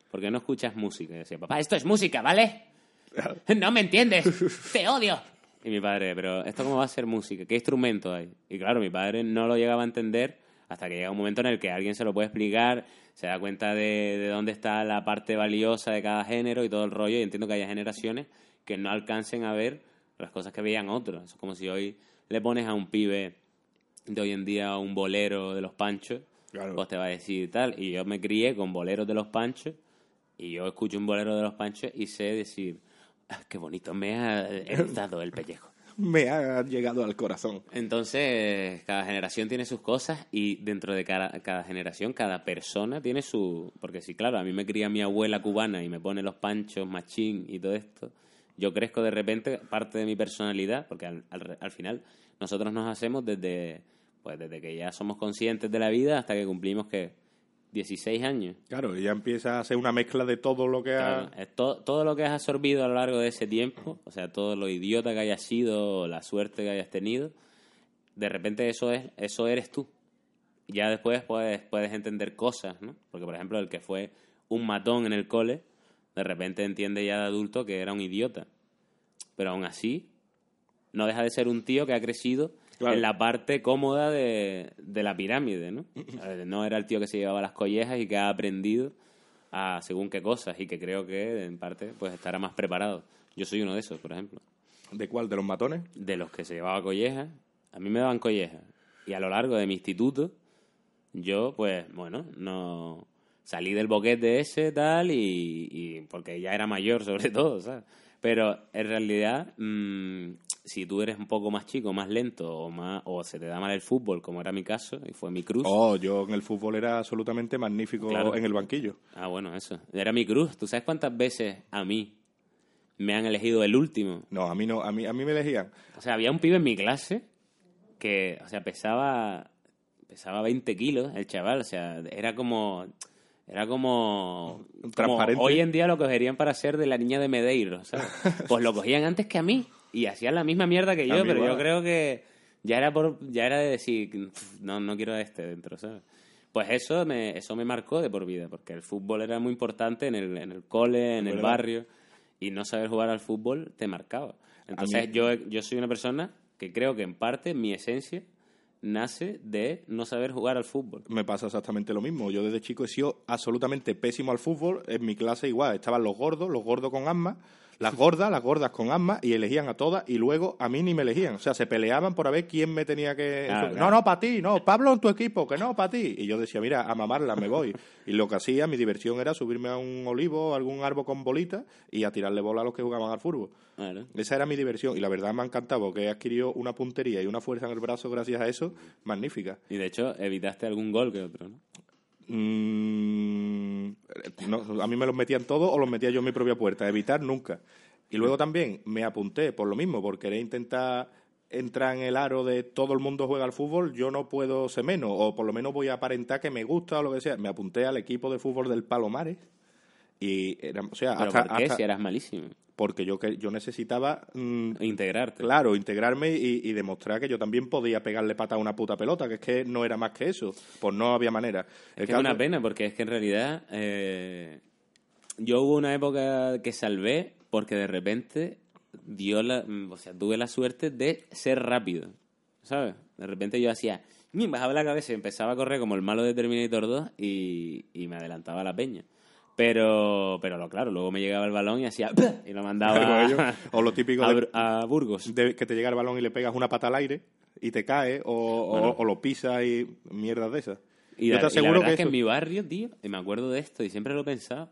¿Por qué no escuchas música? Y decía, papá, esto es música, ¿vale? [laughs] No me entiendes, [laughs] te odio. Y mi padre, pero ¿esto cómo va a ser música? ¿Qué instrumento hay? Y claro, mi padre no lo llegaba a entender hasta que llega un momento en el que alguien se lo puede explicar, se da cuenta de, de dónde está la parte valiosa de cada género y todo el rollo. Y entiendo que haya generaciones que no alcancen a ver las cosas que veían otros. Eso es como si hoy le pones a un pibe de hoy en día un bolero de los panchos, Claro. pues te va a decir tal. Y yo me crié con boleros de los panchos y yo escucho un bolero de los panchos y sé decir, "Ah, qué bonito, me ha erizado el pellejo. Me ha llegado al corazón. Entonces, cada generación tiene sus cosas y dentro de cada, generación, cada persona tiene su... Porque sí, claro, a mí me cría mi abuela cubana y me pone los panchos, machín y todo esto. Yo crezco de repente parte de mi personalidad, porque al, al- al final nosotros nos hacemos desde, pues desde que ya somos conscientes de la vida hasta que cumplimos, que 16 años. Claro, y ya empieza a ser una mezcla de todo lo que ha... Claro, es to- todo lo que has absorbido a lo largo de ese tiempo, o sea, todo lo idiota que hayas sido, la suerte que hayas tenido, de repente eso es eso eres tú. Ya después puedes, puedes entender cosas, ¿no? Porque, por ejemplo, el que fue un matón en el cole, de repente entiende ya de adulto que era un idiota. Pero aún así, no deja de ser un tío que ha crecido Claro. en la parte cómoda de, de la pirámide, ¿no? No era el tío que se llevaba las collejas y que ha aprendido a según qué cosas y que creo que en parte pues estará más preparado. Yo soy uno de esos, por ejemplo. ¿De cuál? ¿De los matones? De los que se llevaba collejas, a mí me daban collejas. Y a lo largo de mi instituto, yo pues, bueno, no salí del boquete ese tal y, y porque ya era mayor sobre todo, ¿sabes? Pero en realidad, mm, si tú eres un poco más chico, más lento o más o se te da mal el fútbol, como era mi caso y fue mi cruz. Oh, yo en el fútbol era absolutamente magnífico Claro. en el banquillo. Ah, bueno, eso. Era mi cruz. ¿Tú sabes cuántas veces a mí me han elegido el último? No, a mí no, a mí, a mí me elegían. O sea, había un pibe en mi clase que, o sea, pesaba pesaba 20 kilos el chaval, o sea, era como... Era como, como Transparente. hoy en día lo cogerían para ser de la niña de Medeiros, ¿sabes? [laughs] Pues lo cogían antes que a mí y hacían la misma mierda que yo, pero yo igual. creo que ya era por ya era de decir, "Pff, no no quiero a este dentro, ¿sabes? Pues eso me eso me marcó de por vida, porque el fútbol era muy importante en el en el cole, en el verdad. barrio y no saber jugar al fútbol te marcaba. Entonces yo yo soy una persona que creo que en parte mi esencia nace de no saber jugar al fútbol. Me pasa exactamente lo mismo. Yo desde chico he sido absolutamente pésimo al fútbol. En mi clase igual, estaban los gordos, los gordos con asma, las gordas, las gordas con asma, y elegían a todas, y luego a mí ni me elegían. O sea, se peleaban por a ver quién me tenía que... Claro, no, claro. no, para ti, no, Pablo en tu equipo, que no, para ti. Y yo decía, mira, a mamarla me voy. Y lo que hacía, mi diversión era subirme a un olivo, a algún árbol con bolitas, y a tirarle bola a los que jugaban al fútbol. Claro. Esa era mi diversión, y la verdad me ha encantado, porque he adquirido una puntería y una fuerza en el brazo gracias a eso, magnífica. Y de hecho evitaste algún gol que otro, ¿no? Mm, a mí me los metían todos o los metía yo en mi propia puerta. Evitar nunca. Y luego también me apunté por lo mismo, por querer intentar entrar en el aro de todo el mundo juega al fútbol, yo no puedo ser menos, o por lo menos voy a aparentar que me gusta o lo que sea. Me apunté al equipo de fútbol del Palomares y era, o sea, Pero hasta- ¿por qué? hasta- Si eras malísimo. porque yo que yo necesitaba mm, Integrarte. Claro, integrarme y, y demostrar que yo también podía pegarle pata a una puta pelota, que es que no era más que eso. Pues no había manera. Es El que es una pena, porque es que en realidad eh, yo hubo una época que salvé porque de repente dio la, mm, o sea, tuve la suerte de ser rápido, ¿sabes? De repente yo hacía, bajaba la cabeza y empezaba a correr como el malo de Terminator 2 y, y me adelantaba a la peña. Pero, pero lo claro, luego me llegaba el balón y hacía [laughs] y lo mandaba ello. O lo típico a, de- a Burgos. de que te llega el balón y le pegas una pata al aire y te cae, o, o- Bueno. o lo pisas y mierdas de esas. Y Yo la, te y la aseguro verdad que es que eso- en mi barrio, tío, y me acuerdo de esto y siempre lo he pensado,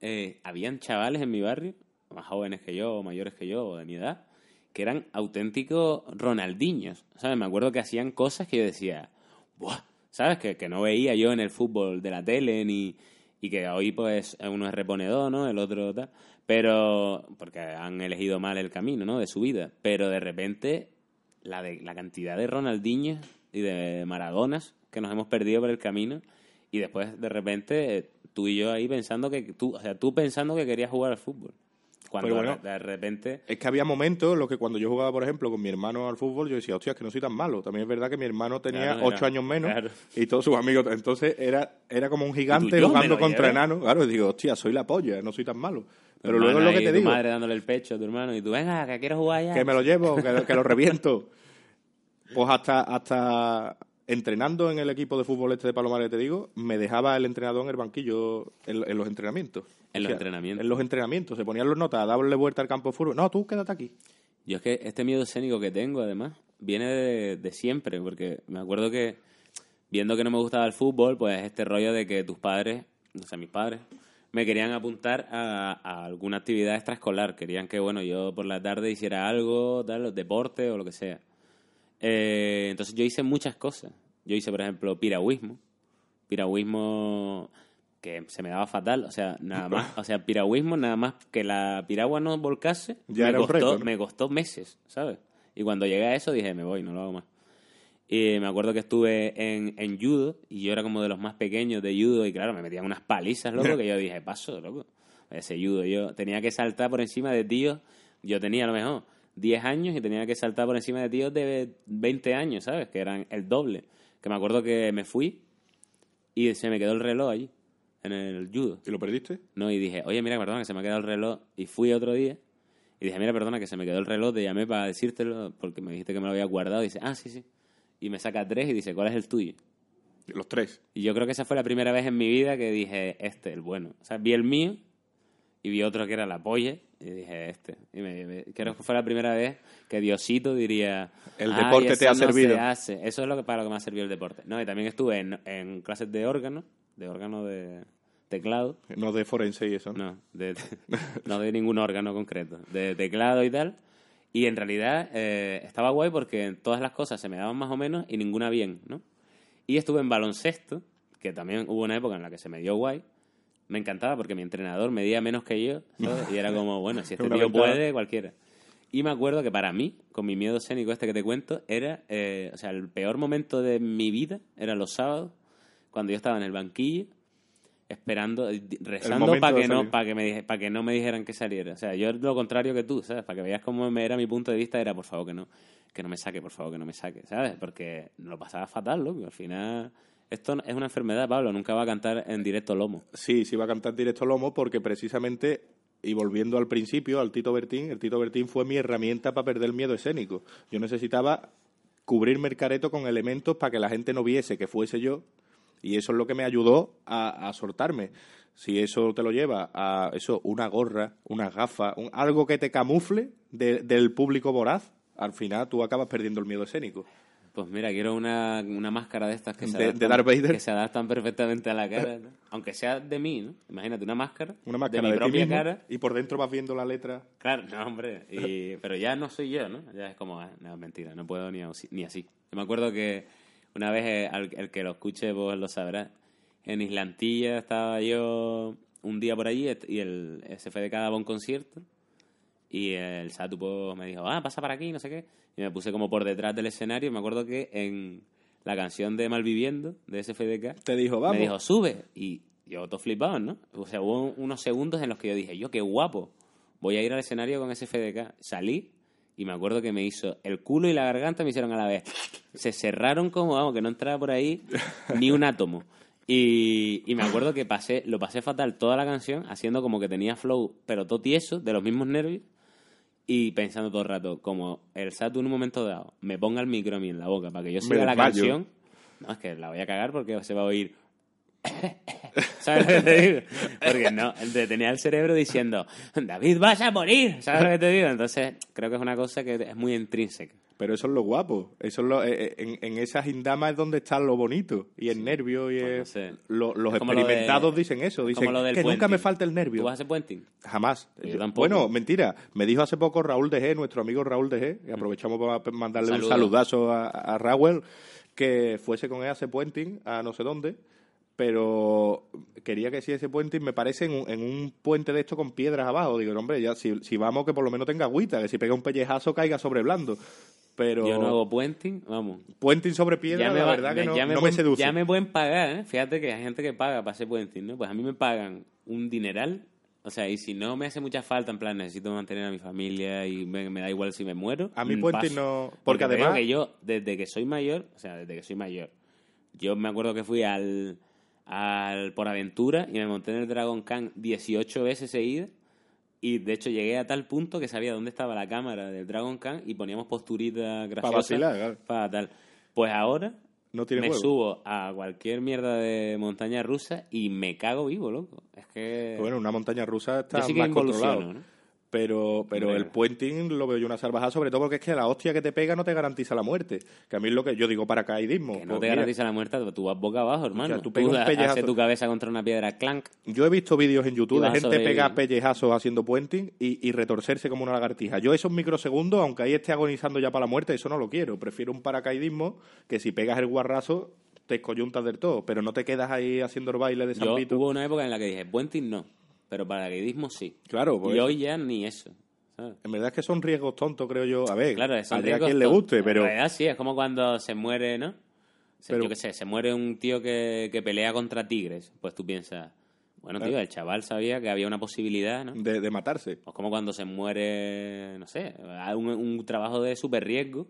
eh, habían chavales en mi barrio, más jóvenes que yo, o mayores que yo, o de mi edad, que eran auténticos Ronaldinhos, ¿sabes? Me acuerdo que hacían cosas que yo decía, ¡buah! ¿Sabes? Que, que no veía yo en el fútbol de la tele, ni y que hoy pues uno es reponedor, ¿no? El otro tal, pero porque han elegido mal el camino, ¿no? De su vida, pero de repente la, de, la cantidad de Ronaldinhos y de Maradonas que nos hemos perdido por el camino y después de repente tú y yo ahí pensando que tú, o sea, tú pensando que querías jugar al fútbol. Cuando Pero bueno, de, repente Es que había momentos en los que cuando yo jugaba, por ejemplo, con mi hermano al fútbol, yo decía, hostia, es que no soy tan malo. También es verdad que mi hermano tenía Claro, ocho años menos claro. y todos sus amigos. Entonces era, era como un gigante me jugando contra enanos. Claro, y digo, hostia, soy la polla, no soy tan malo. Pero luego es lo que te tu digo, madre dándole el pecho a tu hermano y tú, venga, que quiero jugar ya. que me lo llevo, que, que lo reviento. [laughs] Pues hasta, hasta entrenando en el equipo de fútbol este de Palomares, te digo, me dejaba el entrenador en el banquillo en, en los entrenamientos. En los entrenamientos. En los entrenamientos. Se ponían los notas darle vuelta al campo de fútbol. No, tú quédate aquí. Yo es que este miedo escénico que tengo, además, viene de, de siempre, porque me acuerdo que viendo que no me gustaba el fútbol, pues este rollo de que tus padres, o sea, mis padres, me querían apuntar a, a alguna actividad extraescolar. Querían que, bueno, yo por la tarde hiciera algo, tal, deporte o lo que sea. Eh, entonces yo hice muchas cosas. Yo hice, por ejemplo, piragüismo. Piragüismo que se me daba fatal, o sea, nada más, [laughs] o sea, piragüismo, nada más que la piragua no volcase, Ya me, costó, me costó meses, ¿sabes? Y cuando llegué a eso dije, me voy, no lo hago más. Y me acuerdo que estuve en, en judo y yo era como de los más pequeños de judo y claro, me metían unas palizas, loco, [laughs] que yo dije, paso, loco. Ese judo, yo tenía que saltar por encima de tíos, yo tenía a lo mejor 10 años y tenía que saltar por encima de tíos de 20 años, ¿sabes? Que eran el doble. Que me acuerdo que me fui y se me quedó el reloj allí, en el judo. ¿Y lo perdiste? No, y dije, oye, mira, perdona, que se me ha quedado el reloj. Y fui otro día y dije, mira, perdona, que se me quedó el reloj. Te llamé para decírtelo porque me dijiste que me lo había guardado. Y dice, ah, sí, sí. Y me saca tres y dice, ¿cuál es el tuyo? Los tres. Y yo creo que esa fue la primera vez en mi vida que dije, este, el bueno. O sea, vi el mío y vi otro que era la polla y dije, este. Y me, me- creo que fue la primera vez que Diosito diría... El "Ay, deporte te ha no servido". se hace". Eso es lo que para lo que me ha servido el deporte. No, y también estuve en, en clases de órgano, de órgano de teclado. No de forense y eso, ¿no? No, de, no de ningún órgano concreto, de teclado y tal. Y en realidad eh, estaba guay porque todas las cosas se me daban más o menos y ninguna bien, ¿no? Y estuve en baloncesto, que también hubo una época en la que se me dio guay. Me encantaba porque mi entrenador medía menos que yo, ¿sabes? Y era como, bueno, si [laughs] este tío puede, cualquiera. Y me acuerdo que para mí, con mi miedo escénico este que te cuento, era, eh, o sea, el peor momento de mi vida eran los sábados, cuando yo estaba en el banquillo, esperando, eh, rezando para que, no, para que, me, para que no me dijeran que saliera. O sea, yo lo contrario que tú, ¿sabes? Para que veas cómo me era mi punto de vista, era, por favor, que no, que no me saque, por favor, que no me saque, ¿sabes? Porque lo pasaba fatal, loco. Al final, esto es una enfermedad, Pablo, nunca va a cantar en directo lomo. Sí, sí va a cantar directo Lomo porque precisamente, y volviendo al principio, al Tito Bertín, el Tito Bertín fue mi herramienta para perder el miedo escénico. Yo necesitaba cubrirme el careto con elementos para que la gente no viese que fuese yo y eso es lo que me ayudó a, a soltarme. Si eso te lo lleva a eso, una gorra, una gafa, un- algo que te camufle de- del público voraz, al final tú acabas perdiendo el miedo escénico. Pues mira, quiero una, una máscara de estas que se, De- de adaptan, Darth Vader. que se adaptan perfectamente a la cara, ¿no? aunque sea de mí, ¿no? Imagínate, una máscara, Una máscara de de, mi propia mismo, cara. y por dentro vas viendo la letra. Claro, no, hombre. Y- pero ya no soy yo, ¿no? Ya es como, ah, no, mentira, no puedo ni, así- ni así. Yo me acuerdo que una vez, eh, el que lo escuche, pues lo sabrá. En Islantilla estaba yo un día por allí y el SFDK daba un concierto. Y el Satu pues, me dijo, ah, pasa para aquí, no sé qué. Y me puse como por detrás del escenario. Me acuerdo que en la canción de Malviviendo, de SFDK, Te dijo, vamos. me dijo, sube. Y yo todo flipado, ¿no? O sea, hubo unos segundos en los que yo dije, yo qué guapo. Voy a ir al escenario con ese FDK. Salí y me acuerdo que me hizo el culo y la garganta me hicieron a la vez. Se cerraron como, vamos, que no entraba por ahí ni un átomo. Y, y me acuerdo que pasé, lo pasé fatal toda la canción, haciendo como que tenía flow, pero todo tieso, de los mismos nervios. Y pensando todo el rato, como el Satu en un momento dado me ponga el micro a mí en la boca para que yo siga la canción, no, es que la voy a cagar porque se va a oír. [laughs] ¿Sabes lo que te digo? Porque no, te tenía el cerebro diciendo, David, vas a morir. ¿Sabes lo que te digo? Entonces, creo que es una cosa que es muy intrínseca. Pero eso es lo guapo. Eso es lo, eh, eh, en, en esas indamas es donde está lo bonito. Y el nervio. Y Pues no el- sé. lo- los Es como lo de- experimentados dicen eso. es Dicen como lo del que nunca me falta el nervio. ¿Tú vas a hacer puenting? Jamás. Yo tampoco. Bueno, mentira. Me dijo hace poco Raúl DG, nuestro amigo Raúl DG, y aprovechamos para mandarle un saludazo a, a Raúl, que fuese con él a hacer puenting a no sé dónde, pero quería que si ese puenting me parece en un, en un puente de esto con piedras abajo. Digo, hombre, ya si, si vamos que por lo menos tenga agüita, que si pega un pellejazo caiga sobre blando. Pero Yo no hago puenting, vamos. puenting sobre piedra, la va- verdad que no, ya me no me seduce. Ya me pueden pagar, ¿eh? Fíjate que hay gente que paga para hacer puenting, ¿no? Pues a mí me pagan un dineral. O sea, y si no me hace mucha falta, en plan, necesito mantener a mi familia y me, me da igual si me muero. A mí mm, puenting no- porque además- que yo, desde que soy mayor, o sea, desde que soy mayor, yo me acuerdo que fui al, al Por Aventura y me monté en el Dragon Khan 18 veces seguidas. Y de hecho llegué a tal punto que sabía dónde estaba la cámara del Dragon Khan y poníamos posturitas graciosas. vacilar, claro. Para tal. Pues ahora No tiene me juego. subo a cualquier mierda de montaña rusa y me cago vivo, loco. Es que Bueno, una montaña rusa está yo sí que más controlado. ¿no? Pero, pero el puenting lo veo yo una salvajada, sobre todo porque es que la hostia que te pega no te garantiza la muerte. Que a mí es lo que yo digo paracaidismo. Que no Pues te mira, garantiza la muerte, tú vas boca abajo, hermano. O sea, tú pegas un pellejazo. haces tu cabeza contra una piedra, clank. Yo he visto vídeos en YouTube de gente pegar pellejazos haciendo puenting y, y retorcerse como una lagartija. Yo esos microsegundos, aunque ahí esté agonizando ya para la muerte, eso no lo quiero. Prefiero un paracaidismo que si pegas el guarrazo te escoyuntas del todo, pero no te quedas ahí haciendo el baile de San Yo Pito. hubo una época en la que dije, puenting no, pero paracaidismo sí. Claro, pues y hoy ya ni eso. ¿sabes? en verdad es que son riesgos tontos, creo yo. A ver, Claro, a quien le guste, pero... En realidad sí, es como cuando se muere, ¿no? Se- Pero- Yo qué sé, se muere un tío que, que pelea contra tigres. Pues tú piensas, bueno, tío, el chaval sabía que había una posibilidad, ¿no? De, de matarse. O como cuando se muere, no sé, un, un trabajo de super riesgo,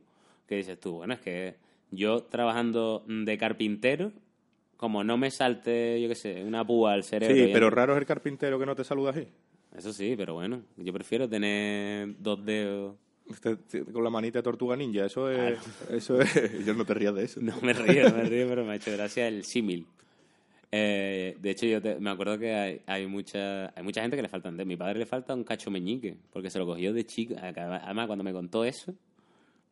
que dices tú, bueno, es que yo trabajando de carpintero, como no me salte, yo qué sé, una púa al cerebro. Sí, pero raro es el carpintero que no te saluda así. Eso sí, pero bueno, yo prefiero tener dos dedos. Este- con la manita de tortuga ninja, eso es... [laughs] Eso es... Yo no te rías de eso. [laughs] No me río, no me río, pero me ha hecho gracia el símil. Eh, de hecho, yo te- me acuerdo que hay, hay, mucha, hay mucha gente que le faltan. De mi padre le falta un cacho meñique, porque se lo cogió de chico. Además, cuando me contó eso,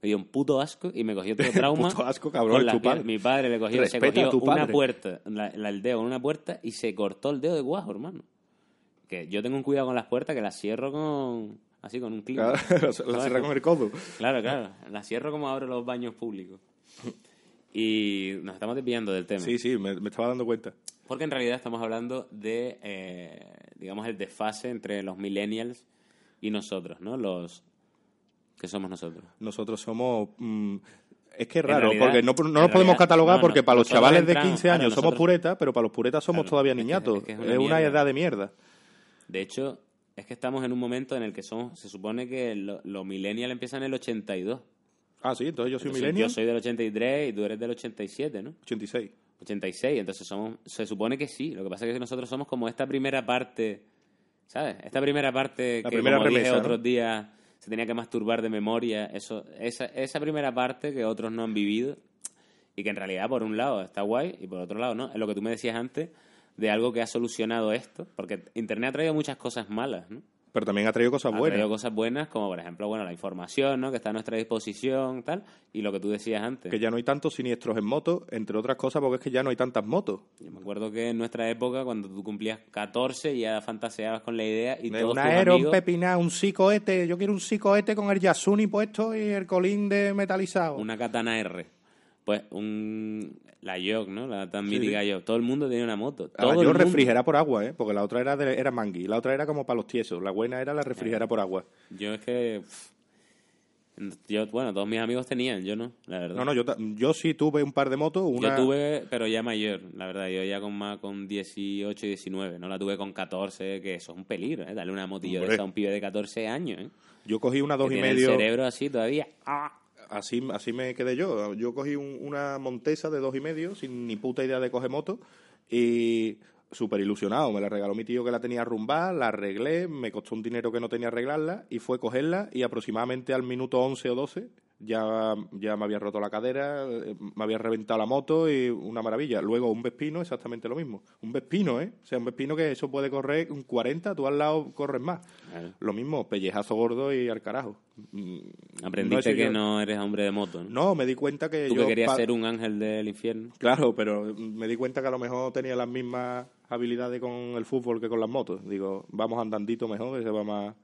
me dio un puto asco y me cogió [laughs] todo trauma. Puto asco, cabrón, con la. Mi padre le cogió, se Respeta cogió una puerta, la- la- el dedo con una puerta y se cortó el dedo de guajo, hermano. Que yo tengo un cuidado con las puertas que las cierro con así con un clic. Claro, [laughs] la cierra con el codo. Claro, claro. La cierro como abro los baños públicos. Y nos estamos desviando del tema. Sí, sí, me, me estaba dando cuenta. Porque en realidad estamos hablando de, eh, digamos, el desfase entre los millennials y nosotros, ¿no? Los, ¿Qué somos nosotros? Nosotros somos... mm, es que es raro, realidad- porque no, no nos podemos catalogar no, porque no, para los chavales de entramos- 15 años claro, somos puretas, pero para los puretas somos Claro, todavía que- niñatos. es que es es una edad de mierda. De hecho, es que estamos en un momento en el que somos, se supone que lo- los millennials empiezan en el 82. Ah, sí, entonces yo soy Entonces, millennial. Yo soy del 83 y tú eres del 87, ¿no? 86. 86, entonces somos, se supone que sí. Lo que pasa es que nosotros somos como esta primera parte, ¿sabes? Esta primera parte La que, primera como dije remesa, ¿no? otros días, se tenía que masturbar de memoria. Eso, esa, esa primera parte que otros no han vivido y que en realidad, por un lado, está guay y por otro lado, no. Es lo que tú me decías antes de algo que ha solucionado esto, porque Internet ha traído muchas cosas malas, ¿no? Pero también ha traído cosas ha buenas. traído cosas buenas como, por ejemplo, bueno, la información, ¿no? Que está a nuestra disposición, tal, y lo que tú decías antes. Que ya no hay tantos siniestros en moto, entre otras cosas porque es que ya no hay tantas motos. Yo me acuerdo que en nuestra época, cuando tú cumplías 14, ya fantaseabas con la idea y todos un tus aero, un pepinado, un psicoete. Yo quiero un psicoete con el Yasuni puesto y el colín de metalizado. Una katana R. Pues un... La Yok, ¿no? La tan Sí, mítica sí. Yok. Todo el mundo tenía una moto. Ah, Todo el yo mundo. refrigerada por agua, ¿eh? Porque la otra era, de, era mangui. La otra era como para los tiesos. La buena era la Eh. refrigerada por agua. Yo es que... pff, Yo, bueno, todos mis amigos tenían, yo no, la verdad. No, no, yo, yo sí tuve un par de motos. Una... Yo tuve, pero ya mayor, la verdad. Yo ya con más con 18 y 19. No la tuve con 14, que eso es un peligro, ¿eh? Darle una de esa a un pibe de 14 años, ¿eh? Yo cogí una dos que y tiene medio. el cerebro así todavía. ¡Ah! Así, así me quedé yo. Yo cogí un- una Montesa de dos y medio, sin ni puta idea de coger moto, y súper ilusionado. Me la regaló mi tío que la tenía arrumbada, la arreglé, me costó un dinero que no tenía arreglarla, y fue cogerla, y aproximadamente al minuto 11 o 12 ya, ya me había roto la cadera, eh, me había reventado la moto, y una maravilla. Luego un Vespino, exactamente lo mismo. Un Vespino, ¿eh? O sea, un Vespino que eso puede correr un 40, tú al lado corres más. Claro. Lo mismo, pellejazo gordo y al carajo. Mm, Aprendiste no que yo- no eres hombre de moto, ¿no? no, me di cuenta que Tú yo... que querías pa- ser un ángel del infierno. Claro, pero me di cuenta que a lo mejor tenía las mismas habilidades con el fútbol que con las motos. Digo, vamos andandito mejor, que se va más,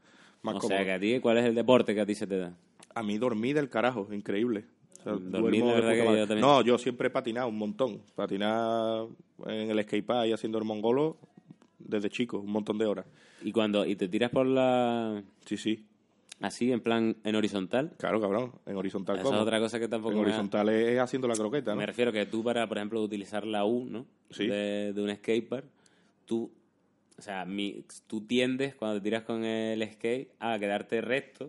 más O cómodo. sea, que a ti, ¿cuál es el deporte que a ti se te da? A mí dormí del carajo, increíble. O sea, duermo la de verdad que yo también. No, yo siempre he patinado un montón. Patinar en el skatepark y haciendo el mongolo desde chico, un montón de horas. Y cuando y te tiras por la... Sí, sí. Así, en plan, en horizontal. Claro, cabrón. En horizontal Esa ¿cómo? es otra cosa que tampoco En me horizontal es haciendo la croqueta, ¿no? Me refiero que tú para, por ejemplo, utilizar la U, ¿no? Sí. De, de un skatepark, tú, o sea, mi, tú tiendes cuando te tiras con el skate a quedarte recto,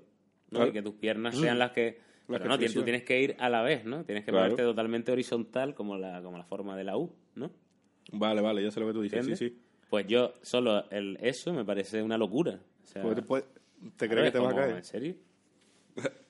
¿no? Claro. Y que tus piernas sean las que... Las Pero que no, tien- tú tienes que ir a la vez, ¿no? Tienes que Claro. moverte totalmente horizontal como la, como la forma de la U, ¿no? Vale, vale, ya sé lo que tú dices. ¿Entiendes? Sí, sí. Pues yo, solo el, eso me parece una locura. O sea, Porque te, puede- ¿te claro, crees que te va a caer? ¿En serio? [laughs]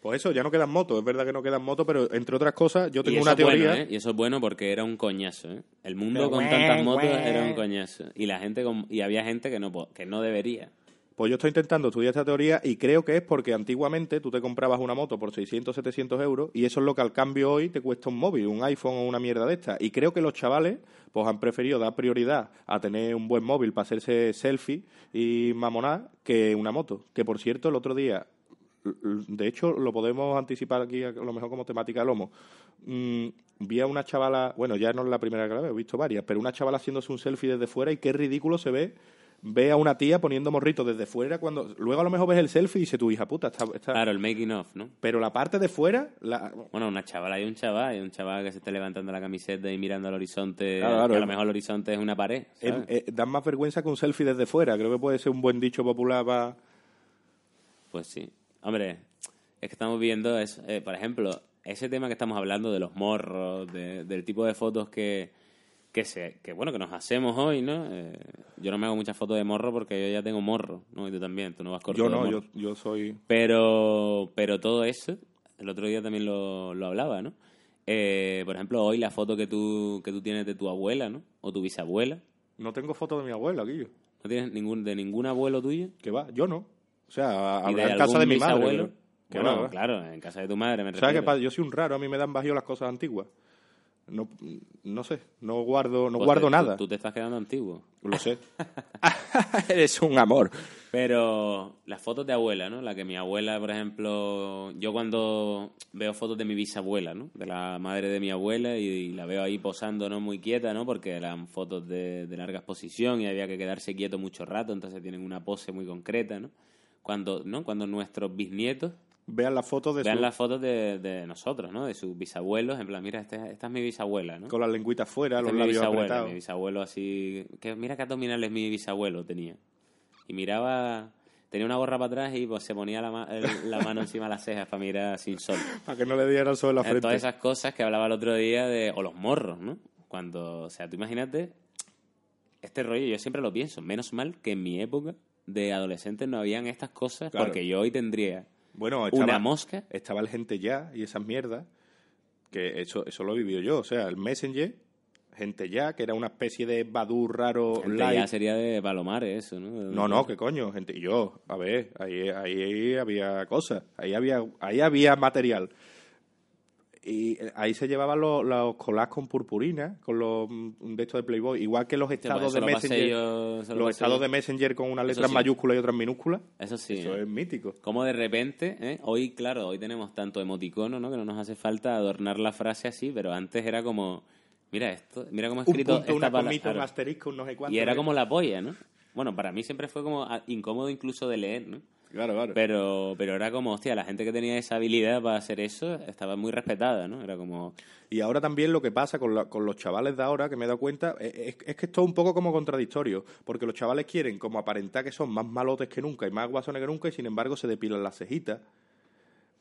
Pues eso, ya no quedan motos. Es verdad que no quedan motos, pero entre otras cosas, yo Y tengo eso una es bueno, teoría. ¿eh? Y eso es bueno porque era un coñazo, ¿eh? El mundo Pero con güey, tantas motos güey. era un coñazo. Y la gente con- y había gente que no que no debería. Pues yo estoy intentando estudiar esta teoría y creo que es porque antiguamente tú te comprabas una moto por 600, 700 euros y eso es lo que al cambio hoy te cuesta un móvil, un iPhone o una mierda de esta. Y creo que los chavales pues han preferido dar prioridad a tener un buen móvil para hacerse selfie y mamonar que una moto. Que por cierto, el otro día, de hecho lo podemos anticipar aquí a lo mejor como temática de lomo. Mm, vi a una chavala, bueno, ya no es la primera que la veo, he visto varias, pero una chavala haciéndose un selfie desde fuera y qué ridículo se ve ve a una tía poniendo morrito desde fuera cuando luego a lo mejor ves el selfie y dice tu hija puta está, está-". Claro, el making of, ¿no? pero la parte de fuera la... Bueno, una chavala hay un chaval, hay un chaval que se está levantando la camiseta y mirando al horizonte, Claro, claro, que a lo mejor el horizonte es una pared, es- ¿sabes? eh, dan más vergüenza que un selfie desde fuera creo que puede ser un buen dicho popular para Pues sí. Hombre, es que estamos viendo, eso, eh, por ejemplo, ese tema que estamos hablando de los morros, de- del tipo de fotos que, que, se, que, bueno, que nos hacemos hoy, ¿no? Eh, yo no me hago muchas fotos de morro porque yo ya tengo morro, ¿no? Y tú también, tú no vas corto yo de no morro. yo, yo soy Pero, pero todo eso, el otro día también lo, lo hablaba, ¿no? Eh, por ejemplo, hoy la foto que tú, que tú tienes de tu abuela, ¿no? O tu bisabuela. no tengo foto de mi abuela aquí ¿No tienes ningún, de ningún abuelo tuyo? que va yo no o sea ¿Y de habrá en casa de mi madre que Bueno, claro, en casa de tu madre me ¿Sabes refiero. qué pasa? Yo soy un raro, a mí me dan bajío las cosas antiguas. No, no sé, no guardo, no Pues guardo te- nada. Tú, tú te estás quedando antiguo. Lo sé. [laughs] [laughs] Eres un amor. Pero las fotos de abuela, ¿no? La que mi abuela, por ejemplo, yo cuando veo fotos de mi bisabuela, ¿no? De la madre de mi abuela y, la veo ahí posando, ¿no? Muy quieta, ¿no? Porque eran fotos de, de larga exposición y había que quedarse quieto mucho rato, entonces tienen una pose muy concreta, ¿no? Cuando, ¿no? Cuando nuestros bisnietos vean las fotos de Vean su- las fotos de, de nosotros, ¿no? De sus bisabuelos, en plan, mira, este- esta es mi bisabuela, ¿no? con las lengüitas fuera, Este los mi labios bisabuelo, apretados. mi bisabuelo así... Que, mira qué abdominales mi bisabuelo tenía. Y miraba... Tenía una gorra para atrás y pues, se ponía la, ma- la mano encima de las cejas para mirar sin sol. [laughs] Para que no le diera sol en la frente. Todas esas cosas que hablaba el otro día de... O los morros, ¿no? Cuando... O sea, tú imagínate... Este rollo yo siempre lo pienso. Menos mal que en mi época de adolescente no habían estas cosas Claro. porque yo hoy tendría Bueno, estaba, una mosca estaba el gente ya y esas mierdas, que eso, eso lo he vivido yo. O sea, el Messenger, gente ya, que era una especie de Badu raro Gente light. ya sería de Palomares eso, ¿no? No, no, qué coño, gente. Yo, a ver, ahí, ahí había cosas, ahí había, ahí había material. Y eh, ahí se llevaban los, los con purpurina, con los mm, de estos de Playboy, igual que los pues estados de Messenger. yo- eso lo los estados yo. de Messenger con unas letras sí. mayúsculas y otras minúsculas. Eso sí. Eso ¿eh? es mítico. Como de repente, ¿eh? hoy, claro, hoy tenemos tanto emoticono, ¿no? Que no nos hace falta adornar la frase así, pero antes era como, mira esto, mira cómo he Un escrito punto, una esta comita, un asterisco, un no sé cuánto. Y era ¿eh? como la polla, ¿no? Bueno, para mí siempre fue como ah, incómodo incluso de leer, ¿no? Claro, claro. Pero, pero era como, hostia, la gente que tenía esa habilidad para hacer eso estaba muy respetada, ¿no? Era como, Y ahora también lo que pasa con, la- con los chavales de ahora, que me he dado cuenta, es, es- es que es todo un poco como contradictorio, porque los chavales quieren como aparentar que son más malotes que nunca y más guasones que nunca, y sin embargo se depilan las cejitas,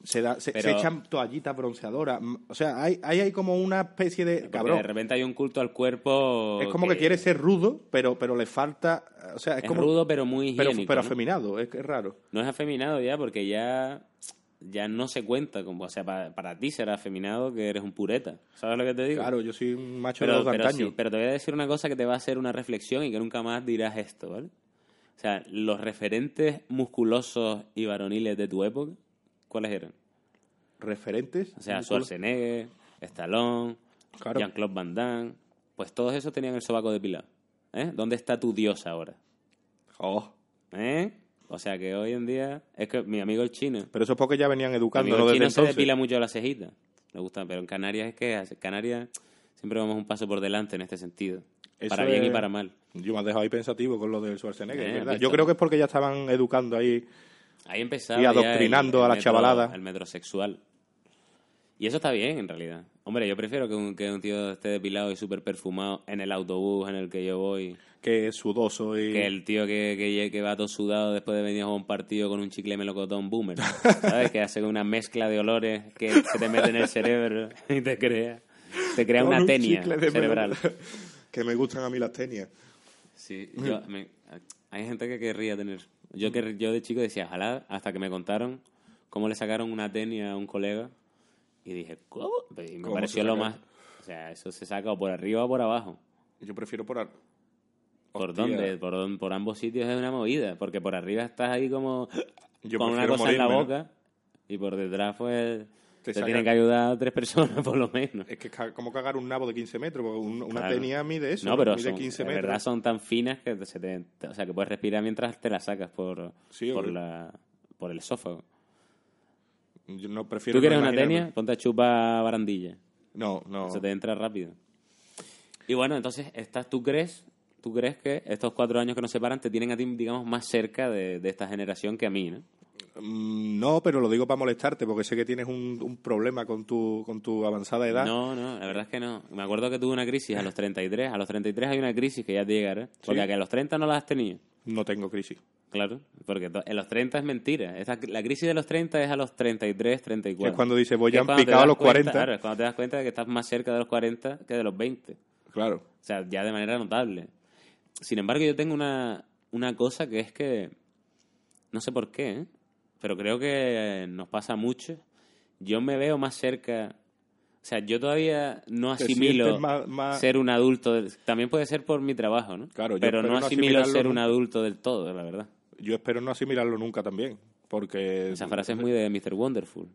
se, da, se, Pero- se echan toallitas bronceadoras. O sea, hay, hay, hay como una especie de... porque Cabrón, de repente hay un culto al cuerpo. es como que, quiere ser rudo, pero, pero le falta... O sea, es, Es como... rudo, pero muy pero, higiénico. pero ¿no? afeminado, es, que es raro. No es afeminado ya porque ya ya no se cuenta como o sea para, para ti será afeminado que eres un pureta sabes lo que te digo Claro, yo soy un macho pero, de los pero, sí, pero te voy a decir una cosa que te va a hacer una reflexión y que nunca más dirás esto vale o sea los referentes musculosos y varoniles de tu época cuáles eran Referentes. o sea Schwarzenegger Stallone Claro. Jean-Claude Van Damme pues todos esos tenían el sobaco depilado ¿eh? dónde está tu dios ahora Oh, ¿eh? o sea que hoy en día es que mi amigo el chino pero eso es porque ya venían educándonos el desde chino se entonces. depila mucho las cejitas. Le gusta, pero en Canarias es que Canarias siempre vamos un paso por delante en este sentido. Eso para bien y para mal. Yo me has dejado ahí pensativo con lo del Schwarzenegger, Eh, ¿verdad? ¿has Yo creo que es porque ya estaban educando ahí. Ahí empezaba Y adoctrinando el- a la metro- chavalada. El metrosexual. Y eso está bien, en realidad. Hombre, yo prefiero que un, que un tío esté depilado y súper perfumado en el autobús en el que yo voy, que es sudoso y... que el tío que, que, que va todo sudado después de venir a jugar un partido con un chicle melocotón boomer. ¿Sabes? que hace una mezcla de olores que se te mete en el cerebro [laughs] y te crea, te crea Con una un tenia de cerebral. que me gustan a mí las tenias. Sí, yo, me- hay gente que querría tener. Yo, que, yo de chico decía, ojalá, hasta que me contaron cómo le sacaron una tenia a un colega. Y dije, ¿cómo? Y me ¿Cómo pareció lo más. O sea, eso se saca o por arriba o por abajo. Yo prefiero por... ar- ¿Por dónde? Por, dónde- por ambos sitios es una movida. Porque por arriba estás ahí como Yo con una cosa en la boca. Y por detrás, pues. Te Te, tienen que ayudar tres personas, [laughs] por lo menos. Es que como cagar un nabo de 15 metros, porque un- una Claro. tenia mide eso, No, pero mide son, 15 de metros. verdad son tan finas que se te, o sea, que puedes respirar mientras te la sacas por, Sí, por, obvio. la, por el esófago. Yo no prefiero ¿Tú quieres no una tenia? Ponte a chupar barandilla. No, no. Se te entra rápido. Y bueno, entonces, estás, ¿tú crees tú crees que estos cuatro años que nos separan te tienen a ti, digamos, más cerca de, de esta generación que a mí, ¿no? Mm, No, pero lo digo para molestarte, porque sé que tienes un, un problema con tu, con tu avanzada edad. No, no, la verdad es que no. Me acuerdo que tuve una crisis a los 33. A los 33 hay una crisis que ya te llegará. Porque ¿Sí? a los 30 no la has tenido. No tengo crisis. Claro, porque en los 30 es mentira. Esa- la crisis de los 30 es a los 33, 34. Que es cuando dice, voy ya te picado a los cuenta- 40. Claro, es cuando te das cuenta de que estás más cerca de los 40 que de los 20. Claro. O sea, ya de manera notable. Sin embargo, yo tengo una, una cosa que es que, no sé por qué, ¿eh? Pero creo que nos pasa mucho. Yo me veo más cerca, o sea, yo todavía no asimilo sientes más- más- ser un adulto. del- También puede ser por mi trabajo, ¿no? Claro, yo pero espero no asimilo ser un adulto del todo, la verdad. Yo espero no asimilarlo nunca también, porque... Esa frase es muy de Mr. Wonderful.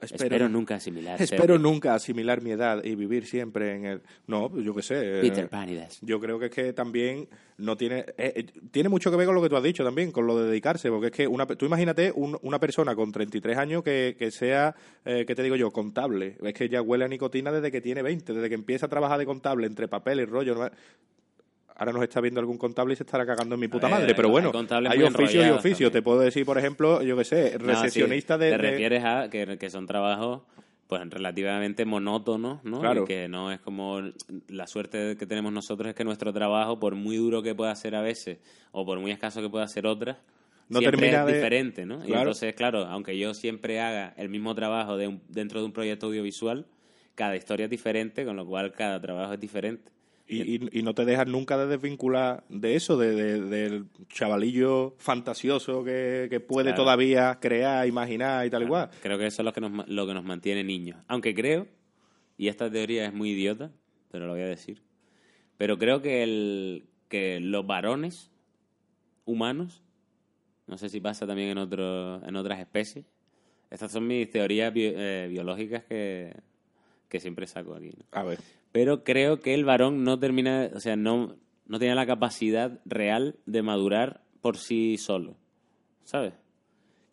Espero, Espero, nunca asimilar. [laughs] ser espero nunca asimilar mi edad y vivir siempre en el... No, yo qué sé. eh, Peter Panidas. Yo creo que es que también no tiene eh, eh, tiene mucho que ver con lo que tú has dicho también, con lo de dedicarse, porque es que una, tú imagínate un- una persona con 33 años que, que sea, eh, ¿qué te digo yo?, contable. Es que ya huele a nicotina desde que tiene 20, desde que empieza a trabajar de contable entre papel y rollo. ¿No? ahora nos está viendo algún contable y se estará cagando en mi puta madre. Pero hay bueno, hay muy oficios y oficios. Te puedo decir, por ejemplo, yo que sé, No, recepcionista sí, de, Te refieres a que, que son trabajos pues relativamente monótonos, ¿no? Claro. Y que no es como la suerte que tenemos nosotros es que nuestro trabajo, por muy duro que pueda ser a veces o por muy escaso que pueda ser otras, No siempre termina es de- diferente, ¿no? Y entonces, claro, aunque yo siempre haga el mismo trabajo de un- dentro de un proyecto audiovisual, cada historia es diferente, con lo cual cada trabajo es diferente. Y, y- y no te dejas nunca de desvincular de eso, de, de- del chavalillo fantasioso que, que puede Claro. todavía crear, imaginar y tal y cual. Creo que eso es lo que nos, lo que nos mantiene niños. Aunque creo, y esta teoría es muy idiota, pero lo voy a decir, pero creo que, el, que los varones humanos, no sé si pasa también en, otro, en otras especies, estas son mis teorías bi- eh, biológicas que, que siempre saco aquí. ¿no? A ver, Pero creo que el varón no termina, o sea, no, no tiene la capacidad real de madurar por sí solo, ¿sabes?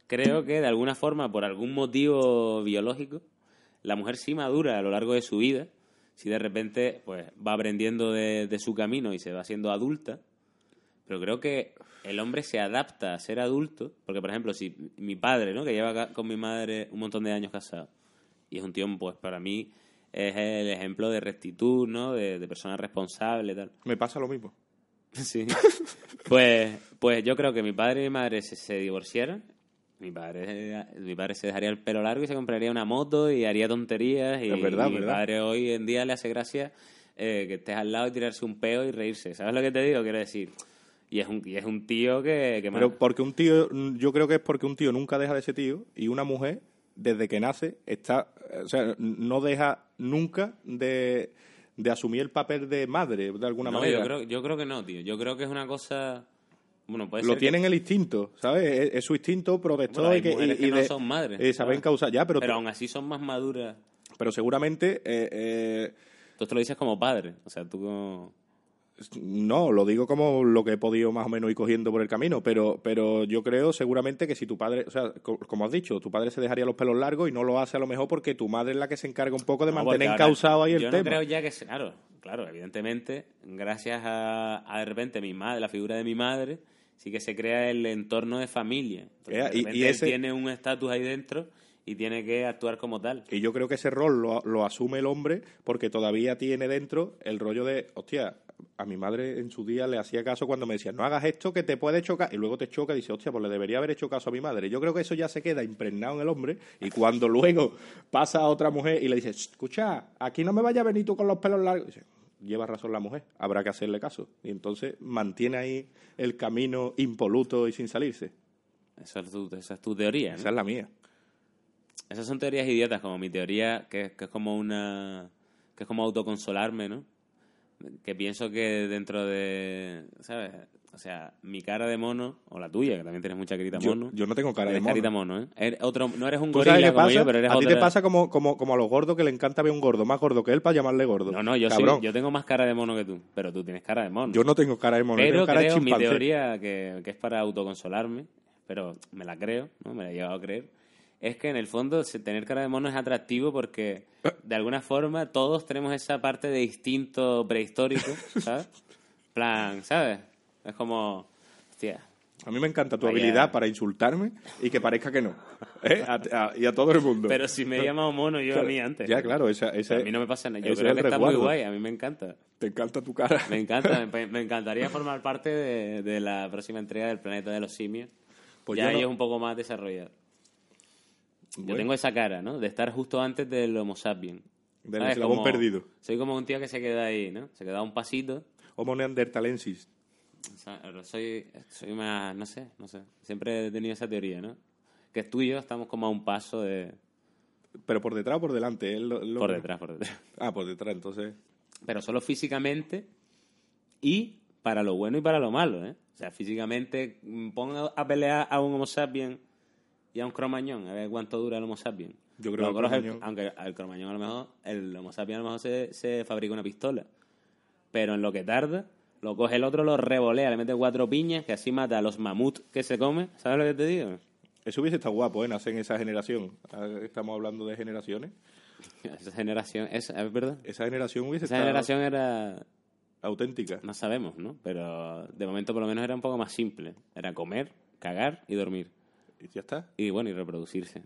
Creo que de alguna forma, por algún motivo biológico, la mujer sí madura a lo largo de su vida, si de repente pues va aprendiendo de, de su camino y se va siendo adulta, pero creo que el hombre se adapta a ser adulto, porque por ejemplo, si mi padre, ¿no? que lleva con mi madre un montón de años casado, y es un tío, pues para mí es el ejemplo de rectitud, ¿no? De, de persona responsable y tal. me pasa lo mismo. [laughs] Sí. Pues, pues yo creo que mi padre y mi madre se, se divorciaran. Mi padre, mi padre se dejaría el pelo largo y se compraría una moto y haría tonterías. Y, Es verdad, y mi verdad. padre hoy en día le hace gracia eh, que estés al lado y tirarse un peo y reírse. ¿Sabes lo que te digo? Quiero decir. Y es un, y es un tío que... que Pero porque un tío, yo creo que es porque un tío nunca deja de ser tío y una mujer, desde que nace, está, o sea, no deja nunca de, de asumir el papel de madre, de alguna No, manera. yo creo, yo creo que no, tío. Yo creo que es una cosa... Bueno, puede Lo ser que- tienen el instinto, ¿sabes? Es, es su instinto protector Bueno, y que, y- que no de- son madres, eh, saben ¿sabes? causar ya, pero, Pero aún así son más maduras. pero seguramente eh, eh, Tú te lo dices como padre. O sea, tú como... no, lo digo como lo que he podido más o menos ir cogiendo por el camino, pero, pero yo creo seguramente que si tu padre, o sea, co- como has dicho, tu padre se dejaría los pelos largos y no lo hace a lo mejor porque tu madre es la que se encarga un poco de No, mantener encausado ahí el yo tema. no creo ya que... Claro, claro, evidentemente, gracias a, a de repente mi madre, la figura de mi madre, sí que se crea el entorno de familia. Entonces, de y- él tiene un estatus ahí dentro y tiene que actuar como tal. Y yo creo que ese rol lo, lo asume el hombre porque todavía tiene dentro el rollo de, hostia, a mi madre en su día le hacía caso cuando me decía, no hagas esto que te puede chocar, y luego te choca y dice, hostia, pues le debería haber hecho caso a mi madre. Yo creo que eso ya se queda impregnado en el hombre y cuando luego pasa a otra mujer y le dice, escucha, aquí no me vaya a venir tú con los pelos largos, dice, lleva razón la mujer, habrá que hacerle caso. Y entonces mantiene ahí el camino impoluto y sin salirse. Esa es tu, esa es tu teoría. ¿no? Esa es la mía. Esas son teorías idiotas, como mi teoría, que, que es como una. que es como autoconsolarme, ¿no? Que pienso que dentro de. ¿Sabes? O sea, mi cara de mono, o la tuya, que también tienes mucha carita Yo, mono. yo no tengo cara de mono. carita mono, ¿eh? Eres otro, no eres un ¿Tú sabes gorila como pasa? yo, pero eres a ti te pasa como, como, como a los gordos que le encanta ver un gordo más gordo que él para llamarle gordo. No, no, yo, Cabrón. soy, yo tengo más cara de mono que tú, pero tú tienes cara de mono. Yo no tengo cara de mono, pero tengo cara de creo mi chimpancé. teoría, que, que es para autoconsolarme, pero me la creo, ¿no? Me la he llegado a creer, es que en el fondo tener cara de mono es atractivo porque de alguna forma todos tenemos esa parte de instinto prehistórico, [laughs] ¿sabes? plan, ¿sabes? Es como, hostia, A mí me encanta tu Vaya. habilidad para insultarme y que parezca que no. ¿Eh? A- a- y a todo el mundo. pero si me he llamado mono yo a mí antes. Ya, claro, esa, esa- A mí no me pasa nada. Yo creo es que está muy guay, a mí me encanta. Te encanta tu cara. Me encanta, [laughs] me, me encantaría formar parte de, de la próxima entrega del Planeta de los Simios. Pues ya yo no- ellos un poco más Yo tengo esa cara, ¿no? De estar justo antes del Homo sapiens. Del eslabón Como- perdido. Soy como un tío que se queda ahí, ¿no? Se queda un pasito. Homo neandertalensis. O sea, soy, soy más, no sé, no sé. Siempre he tenido esa teoría, ¿no? Que tú y yo estamos como a un paso de... Pero por detrás o por delante. lo- lo- Por detrás, por detrás. Ah, por detrás, entonces. pero solo físicamente y para lo bueno y para lo malo, ¿eh? O sea, físicamente mm, pon a- a pelear a un Homo sapiens y a un cromañón, a ver cuánto dura el Homo sapiens. Yo creo que el aunque el cromañón a lo mejor, el Homo sapiens a lo mejor se, se fabrica una pistola, pero en lo que tarda, lo coge el otro, lo revolea, le mete cuatro piñas, que así mata a los mamuts que se come, ¿sabes lo que te digo? Eso hubiese estado guapo, ¿eh? Nacer en esa generación. Ah, Estamos hablando de generaciones. [laughs] Esa generación, esa, es verdad. Esa generación hubiese Esa estado... generación era auténtica. No sabemos, ¿no? Pero de momento por lo menos era un poco más simple. Era comer, cagar y dormir. Y ya está. Y bueno, y reproducirse.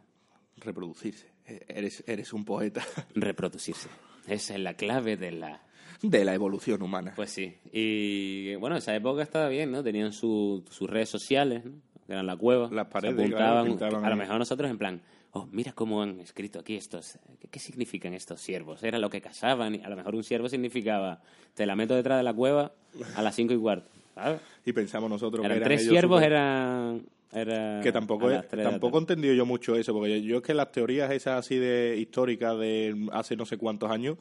Reproducirse. Eh, Eres, eres un poeta [laughs] Reproducirse. Esa es la clave de la... de la evolución humana. Pues sí. Y bueno, esa época estaba bien, ¿no? Tenían su- sus redes sociales, ¿no? Eran la cueva. Las Se paredes, apuntaban. claro, a lo mejor nosotros en plan, oh, mira cómo han escrito aquí estos... ¿Qué, qué significan estos siervos? Era lo que cazaban. Y a lo mejor un siervo significaba, te la meto detrás de la cueva a las cinco y cuarto. ¿sabes? y pensamos nosotros Eran que eran tres siervos, eran... era que tampoco la tampoco he entendido yo mucho eso porque yo, yo es que las teorías esas así de históricas de hace no sé cuántos años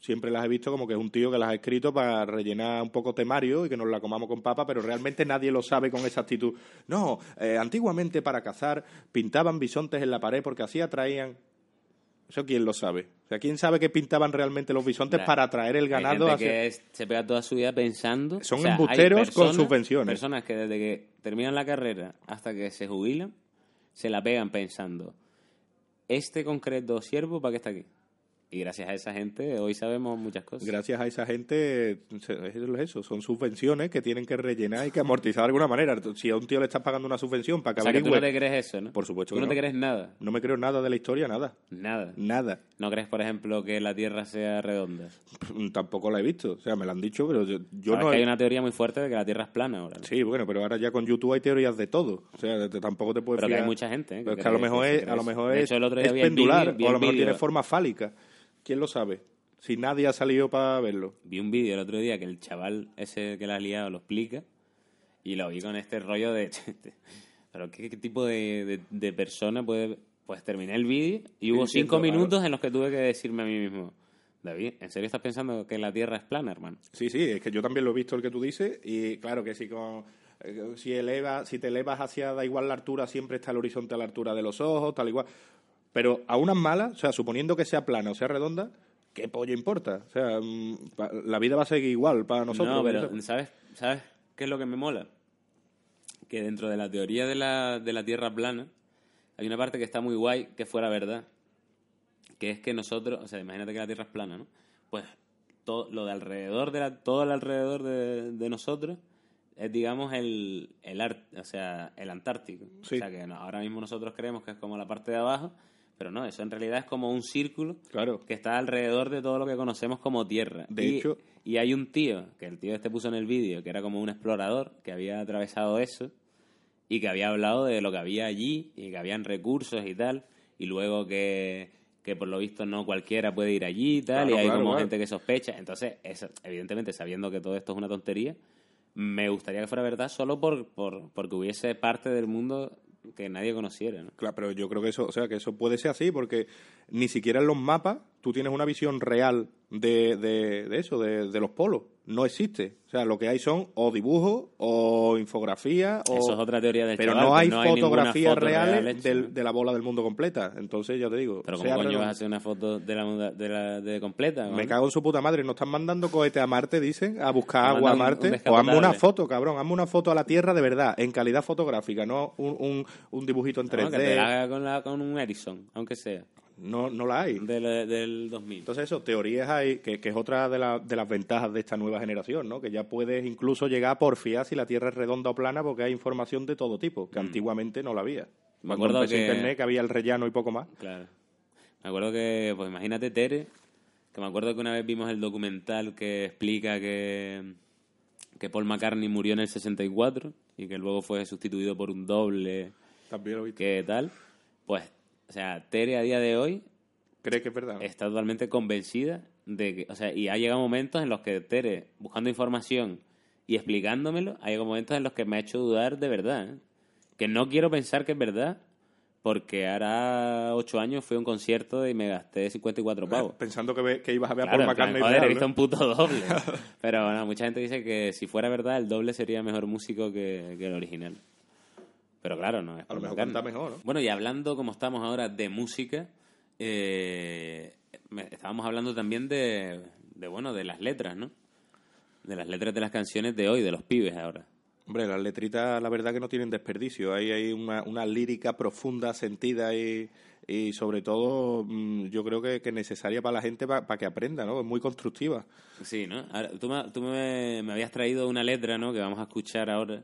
siempre las he visto como que es un tío que las ha escrito para rellenar un poco temario y que nos la comamos con papa pero realmente nadie lo sabe con exactitud. No eh, antiguamente para cazar pintaban bisontes en la pared porque así atraían eso quién lo sabe o sea quién sabe que pintaban realmente los bisontes para atraer el Hay ganado gente hacia- que es- se pega toda su vida pensando. Son o sea, hay embusteros con subvenciones. Personas que desde que terminan la carrera hasta que se jubilan, se la pegan pensando: este concreto siervo, ¿para qué está aquí? Y gracias a esa gente, hoy sabemos muchas cosas. Gracias a esa gente, es eso, son subvenciones que tienen que rellenar y que amortizar de alguna manera. Si a un tío le estás pagando una subvención para que o sea, que tú no te crees eso, ¿no? Por supuesto Tú que no te no. crees nada. no me creo nada de la historia, nada. Nada. Nada. ¿No crees, por ejemplo, que la Tierra sea redonda? [laughs] Tampoco la he visto. O sea, me lo han dicho, pero yo, yo no... que hay una teoría muy fuerte de que la Tierra es plana ahora. ¿no? Sí, bueno, pero ahora ya con YouTube hay teorías de todo. O sea, te- tampoco te puedes Pero que fiar. hay mucha gente, ¿eh? Que es que a lo mejor que es, a lo mejor es, hecho, el otro día es pendular, vi o a lo mejor vídeo. tiene forma fálica. ¿Quién lo sabe? Si nadie ha salido para verlo. Vi un vídeo el otro día que el chaval ese que la ha liado lo explica y lo vi con este rollo de... [laughs] Pero ¿qué, qué tipo de, de- de persona puede... Pues terminé el vídeo y hubo Sí, cinco sí, claro. minutos en los que tuve que decirme a mí mismo, David, ¿en serio estás pensando que la Tierra es plana, hermano? Sí, sí, es que yo también lo he visto el que tú dices y claro que si con eh, si eleva, si te elevas hacia da igual la altura, siempre está el horizonte a la altura de los ojos, tal igual. Pero a unas malas, o sea, suponiendo que sea plana o sea redonda, ¿qué pollo importa? O sea, mm, la vida va a seguir igual para nosotros. no, pero. ¿sabes, ¿sabes qué es lo que me mola? Que dentro de la teoría de la, de la Tierra plana hay una parte que está muy guay que fuera verdad. Que es que nosotros, o sea, imagínate que la Tierra es plana, ¿no? Pues todo lo de alrededor de la, todo el alrededor de, de nosotros es, digamos, el, el ar- o sea, el Antártico. Sí. O sea, que no- ahora mismo nosotros creemos que es como la parte de abajo, pero no, eso en realidad es como un círculo Claro. que está alrededor de todo lo que conocemos como Tierra. De y, hecho- y hay un tío, que el tío este puso en el vídeo, que era como un explorador, que había atravesado eso y que había hablado de lo que había allí y que habían recursos y tal, y luego que, que por lo visto no cualquiera puede ir allí y tal, Claro, y hay claro, como claro. gente que sospecha. Entonces, eso, evidentemente, sabiendo que todo esto es una tontería, me gustaría que fuera verdad solo por, por porque hubiese parte del mundo que nadie conociera, ¿no? Claro, pero yo creo que eso, o sea, que eso puede ser así porque ni siquiera en los mapas tú tienes una visión real de, de, de eso, de, de los polos. No existe. O sea, lo que hay son o dibujos o infografías o... Eso es otra teoría del Pero chaval, no hay no fotografías foto real reales del- de la bola del mundo completa. Entonces, ya te digo... Pero ¿cómo coño vas a hacer una foto de la, de la de completa? Me cago en su puta madre. No están mandando cohetes a Marte, dicen, a buscar agua a mandan un- un Marte. o hazme una foto, cabrón. Hazme una foto a la Tierra de verdad, en calidad fotográfica, no un, un, un dibujito en 3D. No, que te la haga con, la, con un Ericsson, aunque sea, No, no la hay. del, del 2000. Entonces eso, teorías hay, que, que es otra de, la- de las ventajas de esta nueva generación, ¿no? Que ya puedes incluso llegar a porfiar si la Tierra es redonda o plana porque hay información de todo tipo, que antiguamente no la había. Mm. Me Cuando acuerdo que- Internet, que había el rellano y poco más. Claro. Me acuerdo que, pues imagínate Tere, que me acuerdo que una vez vimos el documental que explica que, que Paul McCartney murió en el 64 y que luego fue sustituido por un doble, También lo viste. que tal. Pues, o sea, Tere a día de hoy ¿Crees que es verdad? está totalmente convencida de que, o sea, y ha llegado momentos en los que Tere, buscando información y explicándomelo, ha llegado momentos en los que me ha hecho dudar de verdad. ¿eh? Que no quiero pensar que es verdad, porque ahora ocho años fui a un concierto y me gasté 54 pavos. Pensando que, ve- que ibas a ver a Claro, Paul en plan, McCartney joder, he visto un puto doble. [laughs] Pero bueno, mucha gente dice que si fuera verdad, el doble sería mejor músico que, que el original. Pero claro, no es A lo mejor canta mejor, ¿no? Bueno, y hablando como estamos ahora de música, eh, estábamos hablando también de, de, bueno, de las letras, ¿no? De las letras de las canciones de hoy, de los pibes ahora. Hombre, las letritas, la verdad que no tienen desperdicio. Ahí hay una, una lírica profunda, sentida y, y sobre todo mm, yo creo que, que necesaria para la gente para que aprenda, ¿no? Es muy constructiva. Sí, ¿no? Ahora, tú me, tú me, me habías traído una letra, ¿no? Que vamos a escuchar ahora.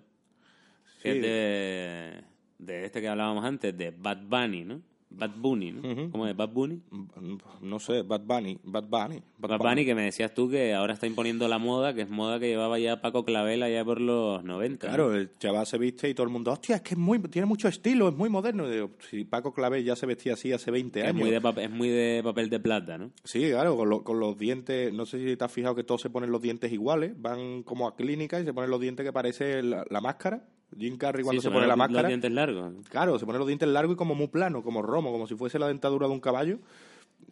Sí. es de, de este que hablábamos antes, de Bad Bunny, ¿no? Bad Bunny, ¿no? ¿Cómo es? Bad Bunny. Mm, No sé, Bad Bunny, Bad Bunny. Bad Bunny, que me decías tú que ahora está imponiendo la moda, que es moda que llevaba ya Paco Clavel allá por los 90. ¿no? Claro, el chaval se viste y todo el mundo, hostia, es que es muy, tiene mucho estilo, es muy moderno. Digo, si Paco Clavel ya se vestía así hace 20 Que es años. muy, de es muy de papel de plata, ¿no? Sí, claro, con, lo- con los dientes, no sé si te has fijado que todos se ponen los dientes iguales, van como a clínica y se ponen los dientes que parece la, la máscara. Jim Carrey cuando Sí, se pone la los- máscara, Los dientes largos. claro, se pone los dientes largos y como muy plano, como romo, como si fuese la dentadura de un caballo.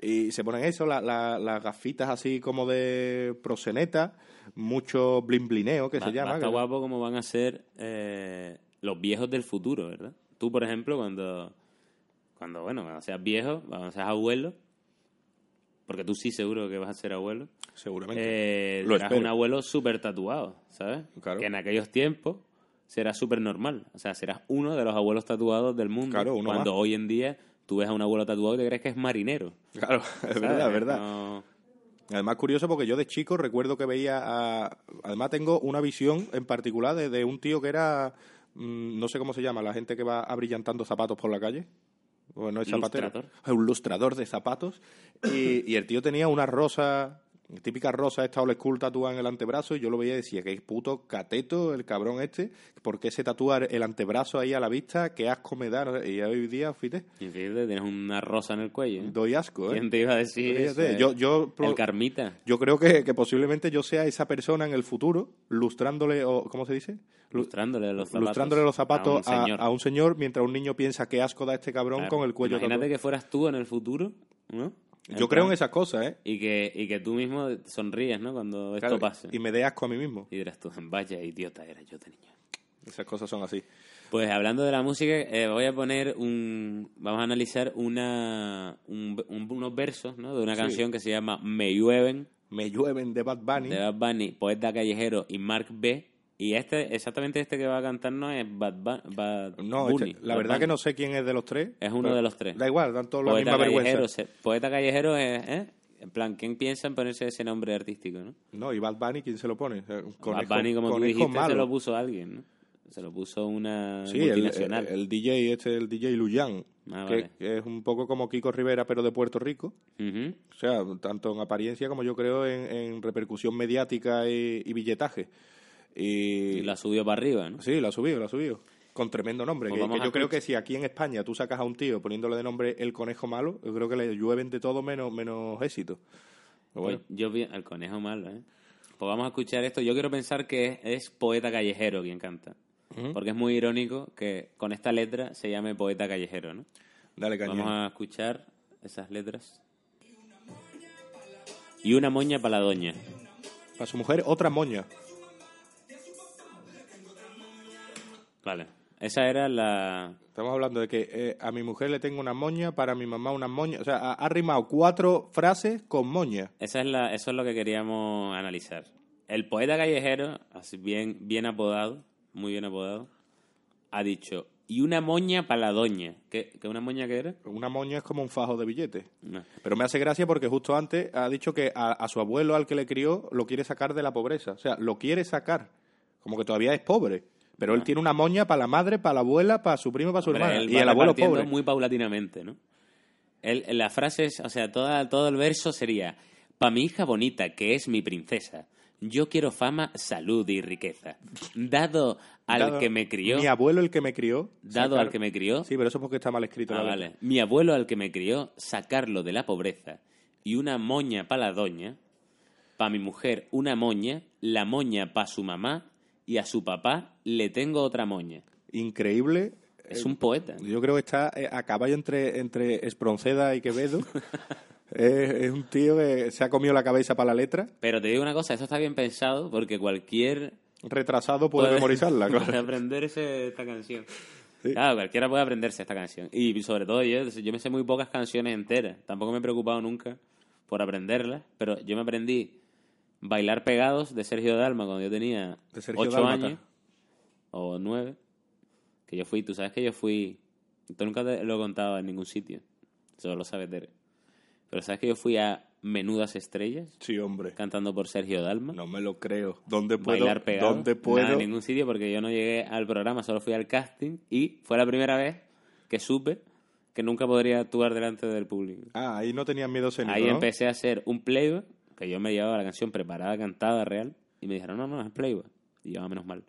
Y se ponen eso, la- la- las gafitas así como de proseneta, mucho blin blineo que Va- se llama. Está guapo como van a ser eh, los viejos del futuro, ¿verdad? Tú, por ejemplo, cuando, cuando bueno, cuando seas viejo, cuando seas abuelo, porque tú sí seguro que vas a ser abuelo, Seguramente. eh, Lo serás espero. un abuelo súper tatuado, ¿sabes? Claro. Que en aquellos tiempos será súper normal. O sea, serás uno de los abuelos tatuados del mundo. Claro, uno cuando más. hoy en día tú ves a un abuelo tatuado y te crees que es marinero. Claro, [laughs] es verdad, es verdad. No- Además, curioso porque yo de chico recuerdo que veía a... Además, tengo una visión en particular de, de un tío que era... mm, No sé cómo se llama, la gente que va abrillantando zapatos por la calle. Bueno, es zapatero. Lustrador. Un lustrador de zapatos. Y, y el tío tenía una rosa, típica rosa esta old school tatuada en el antebrazo. Y yo lo veía y decía, que puto cateto el cabrón este. ¿Por qué se tatúa el antebrazo ahí a la vista? Qué asco me da. no sé. Y hoy día, fíjate, fíjate, tienes una rosa en el cuello. ¿eh? doy asco, ¿eh? ¿Quién te iba a decir eso, eh? yo- yo- El carmita. Yo creo que, que posiblemente yo sea esa persona en el futuro, lustrándole, o ¿cómo se dice? Lu- Lustrándole los zapatos. lustrándole los zapatos a un a, señor. a un señor mientras un niño piensa qué asco da este cabrón Claro. con el cuello Imagínate tatuado. que fueras tú en el futuro, ¿no? Yo creo en esas cosas, ¿eh? Y que, y que tú mismo sonríes, ¿no? Cuando esto pase. Y me dé asco a mí mismo. Y dirás tú, vaya idiota era yo de niño. Esas cosas son así. Pues hablando de la música, eh, voy a poner un... Vamos a analizar una, un- un- unos versos, ¿no? De una Sí. canción que se llama Me llueven, Me llueven de Bad Bunny. de Bad Bunny, Poeta Callejero y Mark B. Y este, exactamente este que va a cantar no es Bad, Bad No, Bunny. este- la Bad verdad Bunny. que no sé quién es de los tres. Es uno de los tres. Da igual, dan todos la Poeta misma Callejero, vergüenza. se- Poeta Callejero es, ¿eh? En plan, ¿quién piensa en ponerse ese nombre artístico, no? No, y Bad Bunny, ¿quién se lo pone? Bad Bunny, como tú dijiste, se malo. lo puso alguien, ¿no? Se lo puso una Sí, multinacional. el- el DJ, este, el DJ Luyan, Ah, que, vale. que es un poco como Kiko Rivera, pero de Puerto Rico. O sea, tanto en apariencia como yo creo en, en repercusión mediática y, y billetaje. Y, Y la subió para arriba, ¿no? Sí, la ha subido, la ha subido. Con tremendo nombre. Pues que, que a yo creo que si aquí en España tú sacas a un tío poniéndole de nombre el conejo malo, yo creo que le llueven de todo menos, menos éxito. Bueno, Pues yo vi al conejo malo, ¿eh? Pues vamos a escuchar esto. Yo quiero pensar que es, es poeta callejero quien canta. Ujú. Porque es muy irónico que con esta letra se llame poeta callejero, ¿no? dale cañón. Vamos a escuchar esas letras. Y una moña para la doña. Para su mujer, otra moña. Vale. Esa era la... Estamos hablando de que eh, a mi mujer le tengo una moña, para mi mamá una moña. O sea, ha, ha rimado cuatro frases con moña. Esa es la, eso es lo que queríamos analizar. El poeta callejero, así bien, bien apodado, muy bien apodado, ha dicho, y una moña para la doña. ¿Qué, qué una moña que era? Una moña es como un fajo de billetes. No. Pero me hace gracia porque justo antes ha dicho que a, a su abuelo, al que le crió, lo quiere sacar de la pobreza. O sea, lo quiere sacar. Como que todavía es pobre. Pero él tiene una moña para la madre, para la abuela, para su primo, para su Hombre, hermana. él Y va el abuelo pobre. muy paulatinamente, ¿no? Él- la frase es, o sea, toda, todo el verso sería, pa' mi hija bonita, que es mi princesa, yo quiero fama, salud y riqueza. Dado al Dado- que me crió, Mi abuelo, el que me crió. dado sacar- al que me crió, Sí, pero eso es porque está mal escrito. Ah, vale. Mi abuelo al que me crió, sacarlo de la pobreza y una moña para la doña, para mi mujer una moña, la moña para su mamá y a su papá le tengo otra moña. Increíble. Es un poeta. Yo creo que está eh, a caballo entre, entre Espronceda y Quevedo. es, [laughs] es un tío que se ha comido la cabeza para la letra. Pero te digo una cosa, esto está bien pensado porque cualquier Retrasado puede, memorizarla. [laughs] puede claro. aprenderse esta canción. Sí. Claro, cualquiera puede aprenderse esta canción. Y sobre todo yo, yo me sé muy pocas canciones enteras. Tampoco me he preocupado nunca por aprenderlas, pero yo me aprendí Bailar Pegados de Sergio Dalma cuando yo tenía De Sergio ocho Dálmata. años o nueve. Que yo fui, tú sabes que yo fui, esto nunca te lo he contado en ningún sitio. Eso lo sabe Tere. Pero ¿sabes que yo fui a Menudas Estrellas? Sí, hombre. Cantando por Sergio Dalma. No me lo creo. ¿Dónde puedo? bailar pegado. ¿Dónde puedo? Nada, en ningún sitio porque yo no llegué al programa, solo fui al casting y fue la primera vez que supe que nunca podría actuar delante del público. Ah, ahí no tenías miedo escénico, Ahí ¿no? empecé a hacer un playback, que yo me llevaba la canción preparada, cantada, real, y me dijeron, no, no, es playback. Y yo, "Ah, menos mal.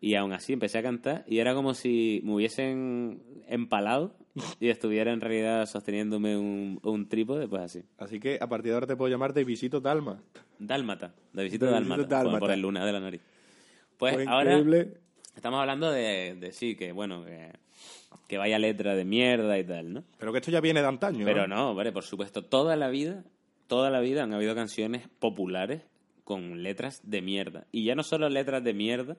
Y aún así empecé a cantar y era como si me hubiesen empalado [laughs] y estuviera en realidad sosteniéndome un, un trípode, pues así. Así que a partir de ahora te puedo llamar de Visito Dalma. Dálmata, de visita De dálmata, dálmata. Por, el luna de la nariz. Pues Fue ahora increíble. estamos hablando de, de sí, que bueno, que, que vaya letra de mierda y tal, ¿no? Pero que esto ya viene de antaño, Pero no, hombre, por supuesto, toda la vida, toda la vida han habido canciones populares con letras de mierda. Y ya no solo letras de mierda,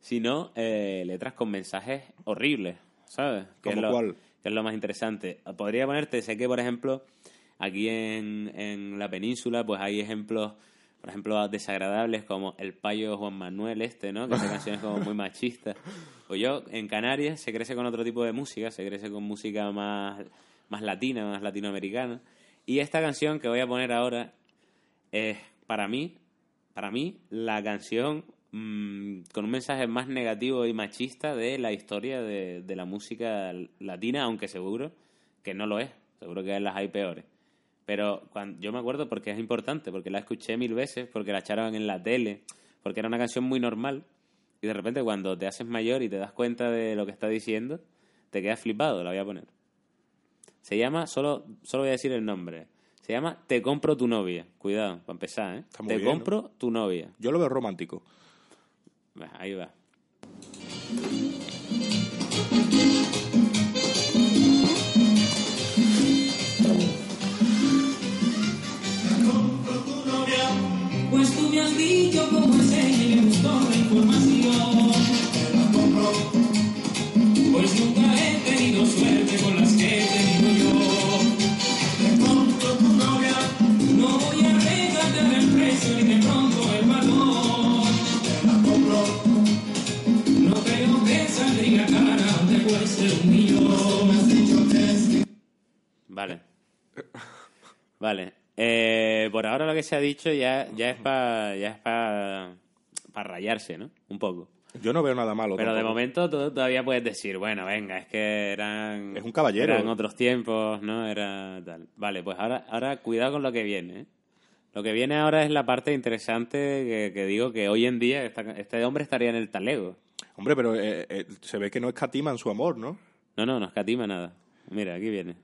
sino eh, letras con mensajes horribles, ¿sabes? Que es ¿Cómo lo, cuál? Que es lo más interesante. Podría ponerte, sé que, por ejemplo, aquí en, en la península, pues hay ejemplos, por ejemplo, desagradables como El Payo Juan Manuel este, ¿no? Que hace [laughs] canciones como muy machistas. Pues yo, en Canarias, se crece con otro tipo de música, se crece con música más, más latina, más latinoamericana. Y esta canción que voy a poner ahora es, para mí, para mí, la canción mm, con un mensaje más negativo y machista de la historia de, la música latina, aunque seguro que no lo es. Seguro que las hay peores. Pero yo me acuerdo porque es importante, porque la escuché mil veces, porque la echaron en la tele, porque era una canción muy normal. Y de repente cuando te haces mayor y te das cuenta de lo que está diciendo, te quedas flipado, la voy a poner. Se llama, solo, solo voy a decir el nombre. Se llama Te compro tu novia. Cuidado, para empezar, ¿eh? Está muy Te bien, ¿no? compro tu novia. Yo lo veo romántico. Va, Ahí va. Pues tú me has dicho cómo Vale. [laughs] Vale. Eh, por ahora lo que se ha dicho ya, ya es para ya es para rayarse, ¿no? Un poco. Yo no veo nada malo. Pero de momento tú todavía puedes decir, bueno, venga, es que eran... Es un caballero. Eran otros tiempos, ¿no? Era tal. Vale, pues ahora, ahora cuidado con lo que viene, ¿eh? Lo que viene ahora es la parte interesante que, que digo que hoy en día esta- este hombre estaría en el talego. Hombre, pero eh, eh, se ve que no escatiman su amor, ¿no? No, no, no escatima nada. Mira, aquí viene.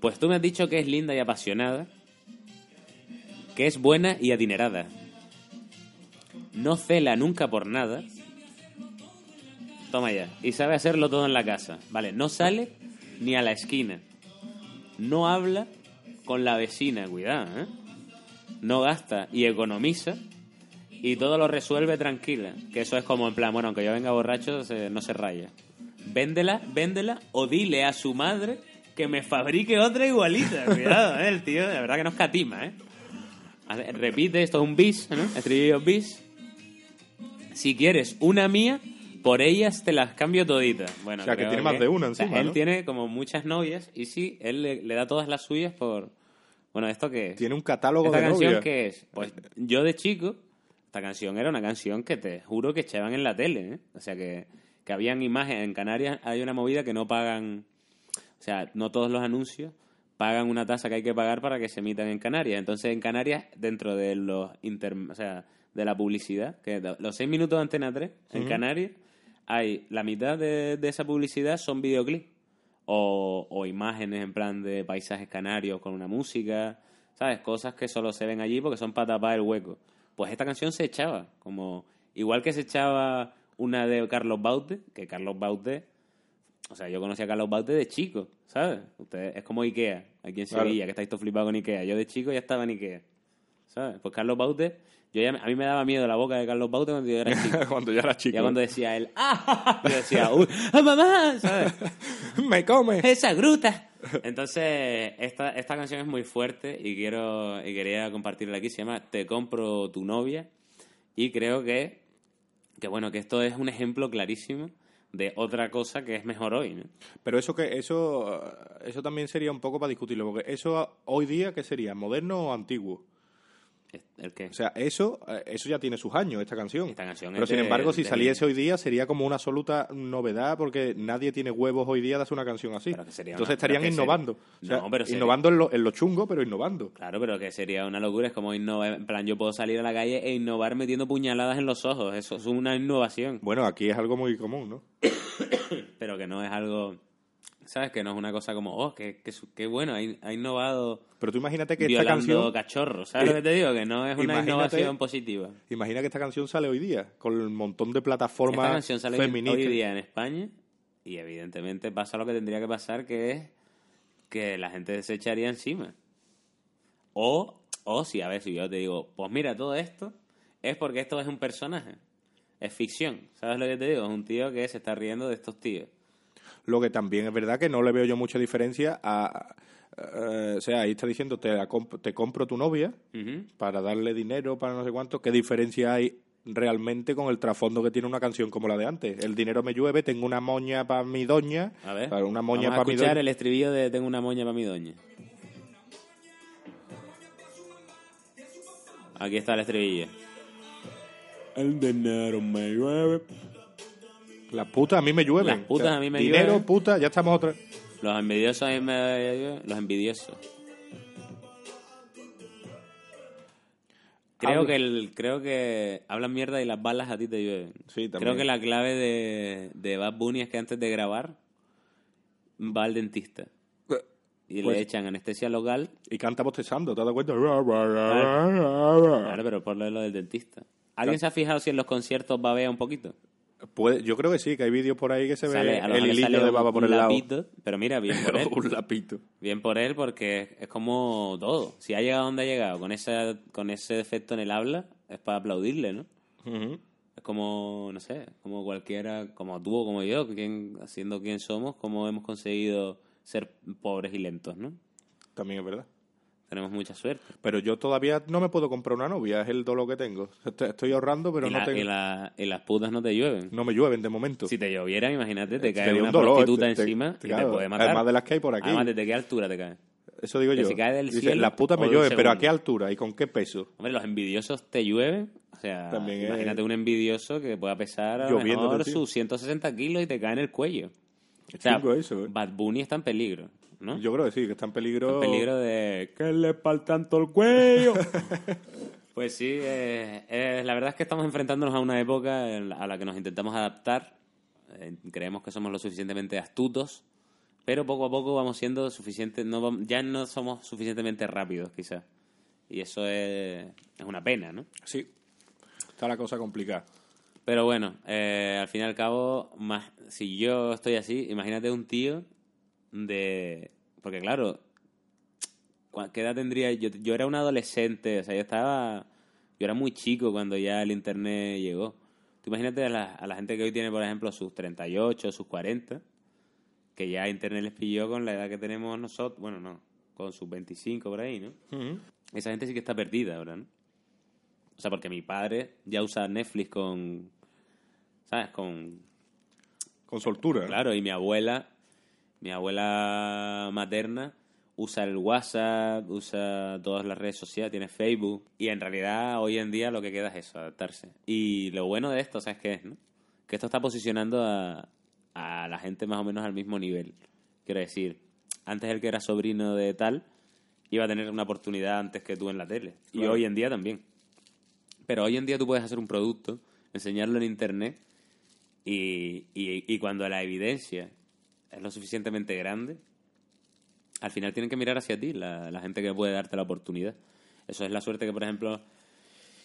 Pues tú me has dicho que es linda y apasionada, que es buena y adinerada. No cela nunca por nada. Toma ya. Y sabe hacerlo todo en la casa. Vale, no sale ni a la esquina. No habla con la vecina, cuidado, ¿eh? No gasta y economiza y todo lo resuelve tranquila. Que eso es como en plan, bueno, aunque yo venga borracho, se- no se raya. Véndela, véndela o dile a su madre que me fabrique otra igualita. [laughs] Cuidado, ¿eh? El tío, de verdad que no escatima, ¿eh? Hace- Repite, esto es un bis, ¿no? Estribillo bis. Si quieres una mía, por ellas te las cambio toditas. Bueno, O sea, que tiene más de una o sea, encima, Él ¿no? tiene como muchas novias y sí, él le, le da todas las suyas por... Bueno, ¿esto qué es? Tiene un catálogo ¿Esta de canción novias. qué es? Pues yo de chico, esta canción era una canción que te juro que echaban en la tele, ¿eh? O sea, que, que habían imágenes. En Canarias hay una movida que no pagan, o sea, no todos los anuncios pagan una tasa que hay que pagar para que se emitan en Canarias. Entonces, en Canarias, dentro de los inter, o sea, de la publicidad, que los seis minutos de Antena 3 en Canarias, hay la mitad de, de esa publicidad son videoclips o, o imágenes en plan de paisajes canarios con una música, ¿sabes? Cosas que solo se ven allí porque son para tapar el hueco. Pues esta canción se echaba, como igual que se echaba una de Carlos Baute, que Carlos Baute, o sea, yo conocí a Carlos Baute de chico, ¿sabes? Usted, es como Ikea, aquí en Claro. Sevilla, que estáis todos flipados con Ikea. Yo de chico ya estaba en Ikea, ¿sabes? Pues Carlos Baute, yo ya, a mí me daba miedo la boca de Carlos Baute cuando yo era [laughs] chico. Cuando ya era chico. Ya cuando decía él, ¡ah! Yo decía, ¡uy! ¡ah, mamá! ¿Sabes? [laughs] ¡Me come! ¡Esa gruta! Entonces, esta, esta canción es muy fuerte y quiero y quería compartirla aquí. Se llama Te compro tu novia. Y creo que, que, bueno, que esto es un ejemplo clarísimo de otra cosa que es mejor hoy, ¿no? Pero eso que eso eso también sería un poco para discutirlo, porque eso hoy día qué sería, moderno o antiguo. ¿El qué? O sea, eso eh, eso ya tiene sus años esta canción. Esta canción Pero es sin de- embargo, si de- saliese hoy día sería como una absoluta novedad porque nadie tiene huevos hoy día de hacer una canción así. Entonces una- estarían innovando. O sea, sería- innovando en lo, en lo chungo, pero innovando. Claro, pero que sería una locura. Es como innovar. En plan, yo puedo salir a la calle e innovar metiendo puñaladas en los ojos. Eso es una innovación. Bueno, aquí es algo muy común, ¿no? [coughs] Pero que no es algo. ¿Sabes? Que no es una cosa como, oh, qué, qué, qué bueno, ha, in- ha innovado Pero tú imagínate que esta violando canción cachorros. ¿Sabes lo que te digo? Que no es una innovación positiva. Imagina que esta canción sale hoy día, con el montón de Esta plataformas canción sale feministas. hoy día en España y evidentemente pasa lo que tendría que pasar, que es que la gente se echaría encima. O, o si, a ver, si yo te digo, pues mira, todo esto es porque esto es un personaje. Es ficción. ¿Sabes lo que te digo? Es un tío que se está riendo de estos tíos. Lo que también es verdad que no le veo yo mucha diferencia a... eh, o sea, ahí está diciendo, te, la comp- te compro tu novia para darle dinero, para no sé cuánto. ¿Qué diferencia hay realmente con el trasfondo que tiene una canción como la de antes? El dinero me llueve, tengo una moña para mi doña, A ver, para una moña vamos a para mi escuchar doña. el estribillo de Tengo una moña para mi doña. Aquí está el estribillo. El dinero me llueve. Las putas a mí me llueven. Las putas a mí me dinero, llueven. puta, ya estamos otra. Los envidiosos a mí me... Los envidiosos. Creo Habla- que, el, creo que hablan mierda y las balas a ti te llueven. Sí, también. Creo que la clave de, de Bad Bunny es que antes de grabar va al dentista y Pues- le echan anestesia local. Y canta bostezando, ¿te has dado cuenta? Claro, pero por lo del dentista. ¿Alguien se ha fijado si en los conciertos babea un poquito? Puede- yo creo que sí, que hay vídeos por ahí que se Sale- ve el hilillo de baba por el lado. pero mira, bien [laughs] por él. un lapito. Bien por él porque es como todo. Si ha llegado donde ha llegado con ese, con ese defecto en el habla, es para aplaudirle, ¿no? Es como, no sé, como cualquiera, como tú o como yo, quien, siendo quien somos, como hemos conseguido ser pobres y lentos, ¿no? También es verdad. Tenemos mucha suerte. Pero yo todavía no me puedo comprar una novia, es el dolor que tengo. Estoy, ahorrando, pero y, no, la- tengo, y la- y las putas no te llueven. no me llueven de momento. Si te llovieran, imagínate, te cae Sería una un dolor, prostituta te- te- encima y claro, te puede matar. Además de las que hay por aquí. Además, ¿desde qué altura te cae? Eso digo que yo. si cae del Dice, cielo las putas me llueven, pero ¿a qué altura y con qué peso? Hombre, los envidiosos te llueven. O sea, También es- imagínate un envidioso que pueda pesar a lo mejor encima. sus 160 kilos y te cae en el cuello. Es O sea, chungo eso, ¿eh? Bad Bunny está en peligro, ¿no? Yo creo que sí, que está en peligro. En peligro de que le tanto el cuello. [laughs] pues sí, eh, eh, la verdad es que estamos enfrentándonos a una época en la- a la que nos intentamos adaptar. Eh, creemos que somos lo suficientemente astutos, pero poco a poco vamos siendo suficientes, no ya no somos suficientemente rápidos, quizás. Y eso es, es una pena, ¿no? Sí. Está la cosa complicada. Pero bueno, eh, al fin y al cabo, más, si yo estoy así, imagínate un tío de... Porque claro, ¿cu- ¿qué edad tendría? Yo, yo era un adolescente, o sea, yo estaba... Yo era muy chico cuando ya el Internet llegó. Tú imagínate a la, a la gente que hoy tiene, por ejemplo, sus 38, sus 40, que ya Internet les pilló con la edad que tenemos nosotros, bueno, no, con sus 25 por ahí, ¿no? Esa gente sí que está perdida ahora, ¿no? O sea, porque mi padre ya usa Netflix con... ¿Sabes? Con... Con soltura. Claro, y mi abuela, mi abuela materna, usa el WhatsApp, usa todas las redes sociales, tiene Facebook. Y en realidad hoy en día lo que queda es eso, adaptarse. Y lo bueno de esto, ¿sabes qué es? No? Que esto está posicionando a, a la gente más o menos al mismo nivel. Quiero decir, antes el que era sobrino de tal iba a tener una oportunidad antes que tú en la tele. Y hoy en día también. Pero hoy en día tú puedes hacer un producto, enseñarlo en internet y, y, y cuando la evidencia es lo suficientemente grande, al final tienen que mirar hacia ti, la, la gente que puede darte la oportunidad. Eso es la suerte que, por ejemplo,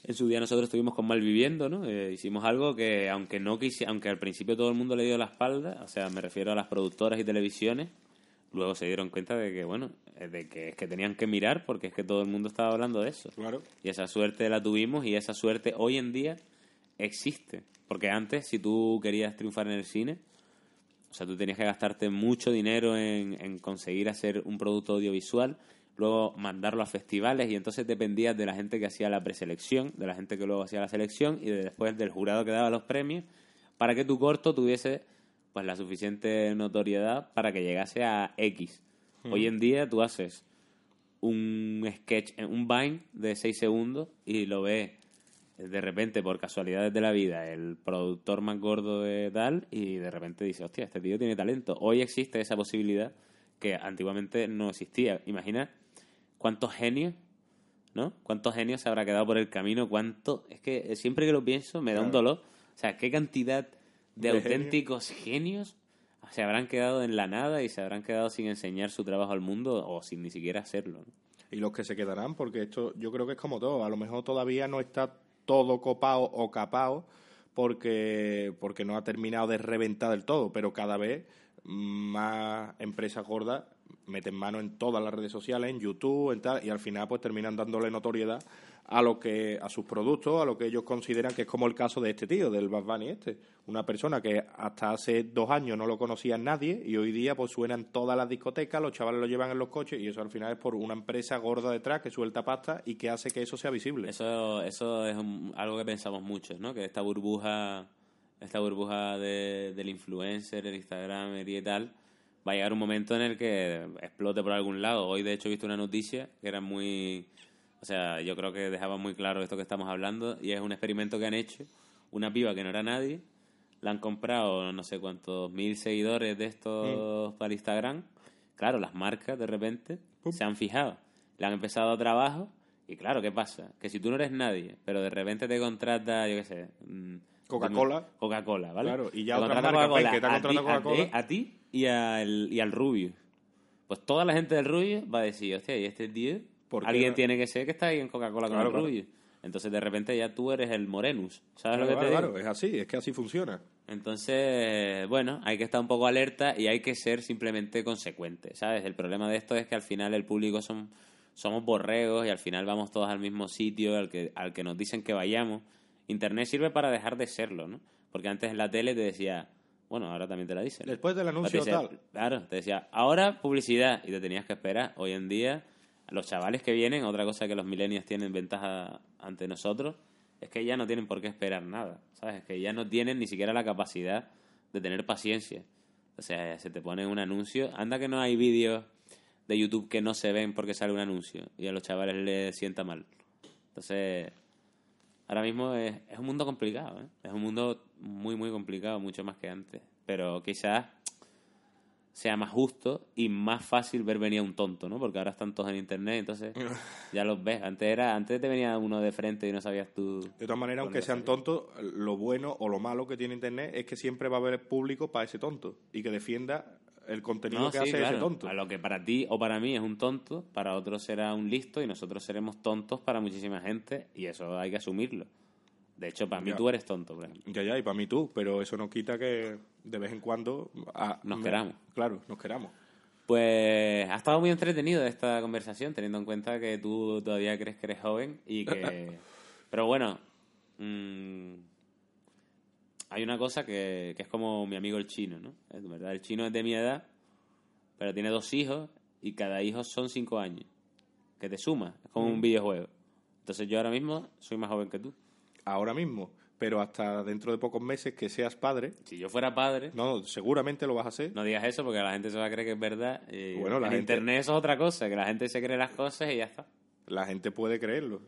en su día nosotros estuvimos con Malviviendo, ¿no? Eh, hicimos algo que, aunque no quisi, aunque al principio todo el mundo le dio la espalda, o sea, me refiero a las productoras y televisiones, luego se dieron cuenta de que, bueno, eh, de que es que tenían que mirar porque es que todo el mundo estaba hablando de eso. Claro. Y esa suerte la tuvimos y esa suerte hoy en día existe. Porque antes, si tú querías triunfar en el cine, o sea, tú tenías que gastarte mucho dinero en, en conseguir hacer un producto audiovisual, luego mandarlo a festivales y entonces dependías de la gente que hacía la preselección, de la gente que luego hacía la selección y de después del jurado que daba los premios, para que tu corto tuviese pues la suficiente notoriedad para que llegase a X. Hoy en día tú haces un sketch, eh, un Vine de 6 segundos y lo ve de repente por casualidades de la vida el productor más gordo de tal y de repente dice, hostia, este tío tiene talento. Hoy existe esa posibilidad que antiguamente no existía. Imagina cuántos genios, ¿no? ¿Cuántos genios se habrá quedado por el camino? ¿Cuánto? Es que siempre que lo pienso me da un dolor. O sea, qué cantidad de, De auténticos genios se habrán quedado en la nada y se habrán quedado sin enseñar su trabajo al mundo o sin ni siquiera hacerlo. ¿no? Y los que se quedarán, porque esto yo creo que es como todo. A lo mejor todavía no está todo copado o capado porque, porque no ha terminado de reventar del todo, pero cada vez más empresas gordas meten mano en todas las redes sociales, en YouTube, en tal, y al final pues terminan dándole notoriedad a lo que a sus productos, a lo que ellos consideran que es como el caso de este tío, del Bad Bunny este, una persona que hasta hace dos años no lo conocía nadie y hoy día pues suenan todas las discotecas, los chavales lo llevan en los coches y eso al final es por una empresa gorda detrás que suelta pasta y que hace que eso sea visible. Eso, eso es un- algo que pensamos muchos, ¿no? Que esta burbuja, esta burbuja de- del influencer, el Instagramer y tal, va a llegar un momento en el que explote por algún lado. Hoy, de hecho, he visto una noticia que era muy... O sea, yo creo que dejaba muy claro esto que estamos hablando y es un experimento que han hecho. Una piba que no era nadie, la han comprado no sé cuántos mil seguidores de estos para Instagram. Claro, las marcas de repente se han fijado, le han empezado a trabajo y claro, ¿qué pasa? Que si tú no eres nadie, pero de repente te contrata, yo qué sé, mm, Coca-Cola. Coca-Cola, ¿vale? Claro, y ya Te otra marca, Coca-Cola ven, que te ha a Coca-Cola. A ti y al, y al Rubio. Pues toda la gente del Rubio va a decir, hostia, ¿y este tío? ¿Por qué Alguien no? tiene que ser que está ahí en Coca-Cola con el claro. Entonces de repente ya tú eres el Morenus. ¿Sabes Claro, lo que te digo? claro, es así, es que así funciona. Entonces, bueno, hay que estar un poco alerta y hay que ser simplemente consecuente, ¿sabes? El problema de esto es que al final el público son, somos borregos y al final vamos todos al mismo sitio al que, al que nos dicen que vayamos. Internet sirve para dejar de serlo, ¿no? Porque antes en la tele te decía, bueno, ahora también te la dicen. Después del anuncio decía- tal. Claro, te decía, ahora publicidad y te tenías que esperar. Hoy en día, los chavales que vienen, otra cosa que los millennials tienen ventaja ante nosotros, es que ya no tienen por qué esperar nada, ¿sabes? Es que ya no tienen ni siquiera la capacidad de tener paciencia. O sea, se te pone un anuncio. Anda que no hay vídeos de YouTube que no se ven porque sale un anuncio y a los chavales les sienta mal. Entonces, ahora mismo es, es un mundo complicado, ¿eh? Es un mundo muy, muy complicado, mucho más que antes. Pero quizás sea más justo y más fácil ver venir a un tonto, ¿no? Porque ahora están todos en internet, entonces [laughs] ya los ves. Antes era, antes te venía uno de frente y no sabías tú. De todas maneras, aunque sean tontos, lo bueno o lo malo que tiene Internet es que siempre va a haber público para ese tonto y que defienda el contenido No, que sí, hace claro. ese tonto. A lo que para ti o para mí es un tonto, para otros será un listo y nosotros seremos tontos para muchísima gente y eso hay que asumirlo. De hecho, para mí Ya. tú eres tonto, por ejemplo. Ya, ya, y para mí tú, pero eso no quita que de vez en cuando... ah, Nos me- queramos. Claro, nos queramos. Pues ha estado muy entretenido esta conversación, teniendo en cuenta que tú todavía crees que eres joven y que... [laughs] Pero bueno, mm, hay una cosa que, que es como mi amigo el chino, ¿no? Es verdad, el chino es de mi edad, pero tiene dos hijos y cada hijo son cinco años. Que te suma, es como un videojuego. Entonces yo ahora mismo soy más joven que tú. Ahora mismo, pero hasta dentro de pocos meses que seas padre, Si yo fuera padre, no, seguramente lo vas a hacer. no digas eso porque la gente se va a creer que es verdad. Y Bueno, la en gente- internet eso es otra cosa, que la gente se cree las cosas y ya está. La gente puede creerlo.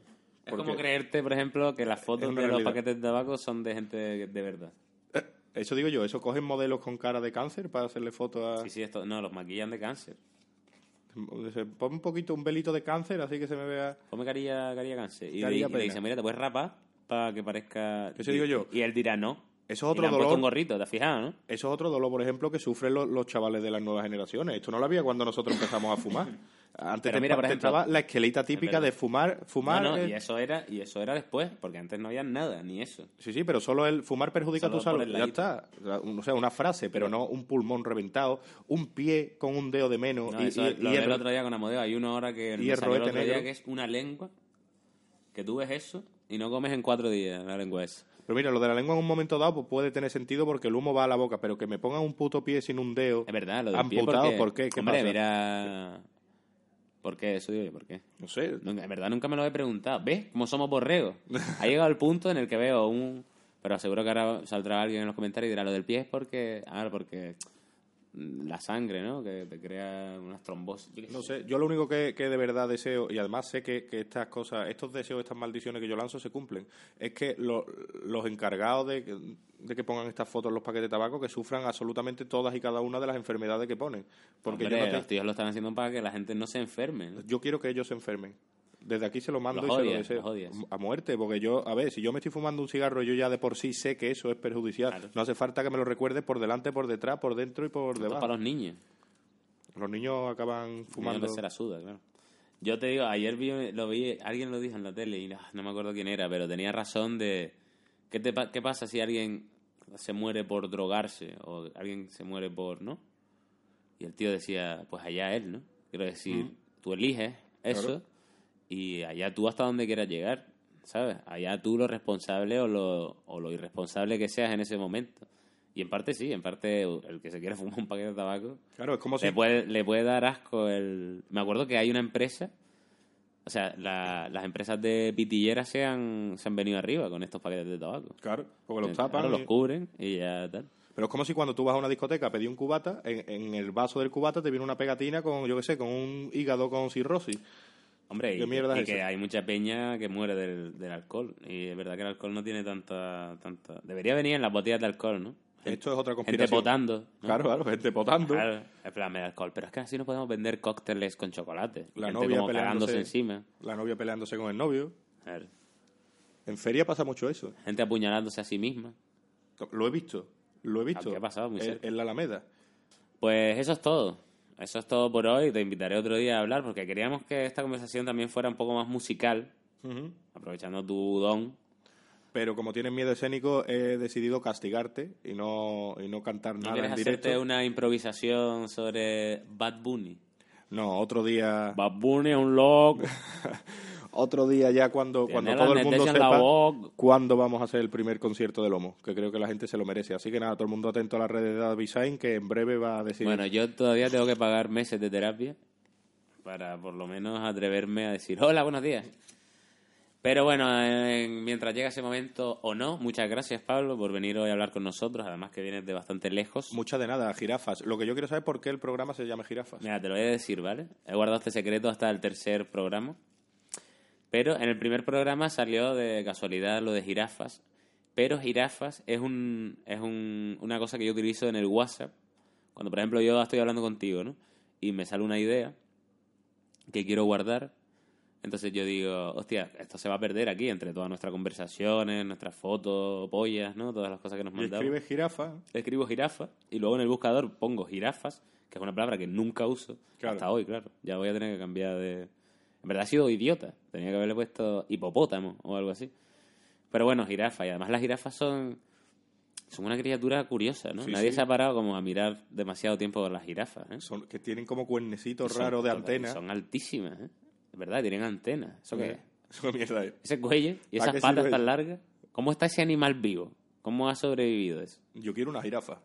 Es como creerte, por ejemplo, que las fotos de los paquetes de tabaco son de gente de, de verdad. Eso digo yo, eso cogen modelos con cara de cáncer para hacerle fotos a... Sí, sí, esto, no, los maquillan de cáncer. Se pone un poquito, un velito de cáncer, así que se me vea... Come carilla, carilla cáncer. Y, le, y le dicen, mira, te puedes rapar para que parezca... Eso y- digo yo. Y él dirá no. Eso es otro y le han puesto dolor. un gorrito, ¿te has fijado, no? Eso es otro dolor, por ejemplo, que sufren los, los chavales de las nuevas generaciones. Esto no lo había cuando nosotros empezamos a fumar. [laughs] Antes Pero te, mira, por te ejemplo- estaba la esquelita típica verdad. de fumar, fumar. no, no, eh, y eso era y eso era después, porque antes no había nada, ni eso. Sí, sí, pero solo el fumar perjudica Solo tu salud. Ya está. O sea, una frase, pero no un pulmón reventado, un pie con un dedo de menos. No, y, eso y- lo y el- el otro día con Amodeo. Hay una hora que y el salió el otro día que es una lengua que tú ves eso y no comes en cuatro días la lengua esa. Pero mira, lo de la lengua en un momento dado pues puede tener sentido porque el humo va a la boca, pero que me pongan un puto pie sin un dedo. Es verdad, lo del pie amputado, porque... ¿por qué? ¿Qué Hombre, pasa? mira... ¿Por qué? Eso digo yo, ¿por qué? No sé. Nunca- en verdad nunca me lo he preguntado. ¿Ves cómo somos borregos? [laughs] Ha llegado el punto en el que veo un Pero seguro que ahora saldrá alguien en los comentarios y dirá lo del pie es porque. Ah, porque. La sangre, ¿no? Que te crea unas trombosis. No sé. yo lo único que, que de verdad deseo, y además sé que, que estas cosas, estos deseos, estas maldiciones que yo lanzo se cumplen, es que lo- los encargados de, que- de que pongan estas fotos en los paquetes de tabaco que sufran absolutamente todas y cada una de las enfermedades que ponen. Porque Hombre, yo, no te- los tíos lo están haciendo para que la gente no se enferme. ¿no? yo quiero que ellos se enfermen. Desde aquí se lo mando Los y se lo deseo. A muerte, porque yo, a ver, si yo me estoy fumando un cigarro, yo ya de por sí sé que eso es perjudicial. Claro. No hace falta que me lo recuerde por delante, por detrás, por dentro y por debajo. para los niños. Los niños acaban Fumando. fumando. se la suda, claro. Yo te digo, ayer vi, lo vi, alguien lo dijo en la tele y ah, no me acuerdo quién era, pero tenía razón de... ¿Qué, te, qué pasa si alguien se muere por drogarse o alguien se muere por... ¿no? Y el tío decía, pues allá él, ¿no? Quiero decir, tú eliges eso Claro. Y allá tú hasta donde quieras llegar, ¿sabes? Allá tú lo responsable o lo, o lo irresponsable que seas en ese momento. Y en parte sí, en parte el que se quiere [laughs] fumar un paquete de tabaco Claro, es como si... le puede, le puede dar asco el... Me acuerdo que hay una empresa, o sea, la- las empresas de pitilleras se han, se han venido arriba con estos paquetes de tabaco. Claro, porque los tapan. claro, los cubren y ya tal. Pero es como si cuando tú vas a una discoteca a pedir un cubata, en, en el vaso del cubata te viene una pegatina con, yo qué sé, con un hígado con cirrosis. Hombre, ¿Qué y, mierda y es que hay mucha peña que muere del, del alcohol. Y es verdad que el alcohol no tiene tanta... tanta... Debería venir en las botellas de alcohol, ¿no? Esto es otra Gente conspiración. potando. ¿no? Claro, claro, gente potando. Claro, en plan de alcohol. Pero es que así no podemos vender cócteles con chocolate. La Gente novia como peleándose, encima. la novia peleándose con el novio. Claro. En feria pasa mucho eso. Gente apuñalándose a sí misma. Lo he visto, lo he visto. Aquí ha pasado muy en la Alameda. Pues eso es todo. Eso es todo por hoy. Te invitaré otro día a hablar porque queríamos que esta conversación también fuera un poco más musical, Ujú. aprovechando tu don. Pero como tienes miedo escénico, he decidido castigarte y no, y no cantar ¿No nada quieres en hacerte directo. una improvisación sobre Bad Bunny? No, otro día, Bad Bunny es un loco. [laughs] otro día ya cuando, cuando todo el mundo sepa cuándo vamos a hacer el primer concierto de Lomo, que creo que la gente se lo merece. Así que nada, todo el mundo atento a las redes de David Sainz, que en breve va a decir... Bueno, yo todavía tengo que pagar meses de terapia para por lo menos atreverme a decir hola, buenos días. Pero bueno, en- mientras llega ese momento o no, muchas gracias Pablo por venir hoy a hablar con nosotros, además que vienes de bastante lejos. Mucha de nada, jirafas. Lo que yo quiero saber es por qué el programa se llama Jirafas. Mira, te lo voy a decir, ¿vale? He guardado este secreto hasta el tercer programa. Pero en el primer programa salió de casualidad lo de jirafas. Pero jirafas es, un, es un- una cosa que yo utilizo en el WhatsApp. Cuando, por ejemplo, yo estoy hablando contigo, ¿no? Y me sale una idea que quiero guardar. Entonces yo digo, hostia, esto se va a perder aquí entre todas nuestras conversaciones, nuestras fotos, pollas, ¿no? Todas las cosas que nos mandamos escribe jirafa. escribo jirafa y luego en el buscador pongo jirafas, que es una palabra que nunca uso Claro. hasta hoy, claro. Ya voy a tener que cambiar de... En verdad he sido idiota. Tenía que haberle puesto hipopótamo o algo así. Pero bueno, jirafa. Y además las jirafas son... Son una criatura curiosa, ¿no? Sí, Nadie sí. se ha parado como a mirar demasiado tiempo con las jirafas, ¿eh? Son, que tienen como cuernecitos Son- raros de antena. Son altísimas, ¿eh? Verdad, tienen antenas. ¿Eso qué es? [laughs] Eso mierda es. Ese cuello y ¿Para esas patas sirve tan largas. ¿Cómo está ese animal vivo? ¿Cómo ha sobrevivido eso? Yo quiero una jirafa.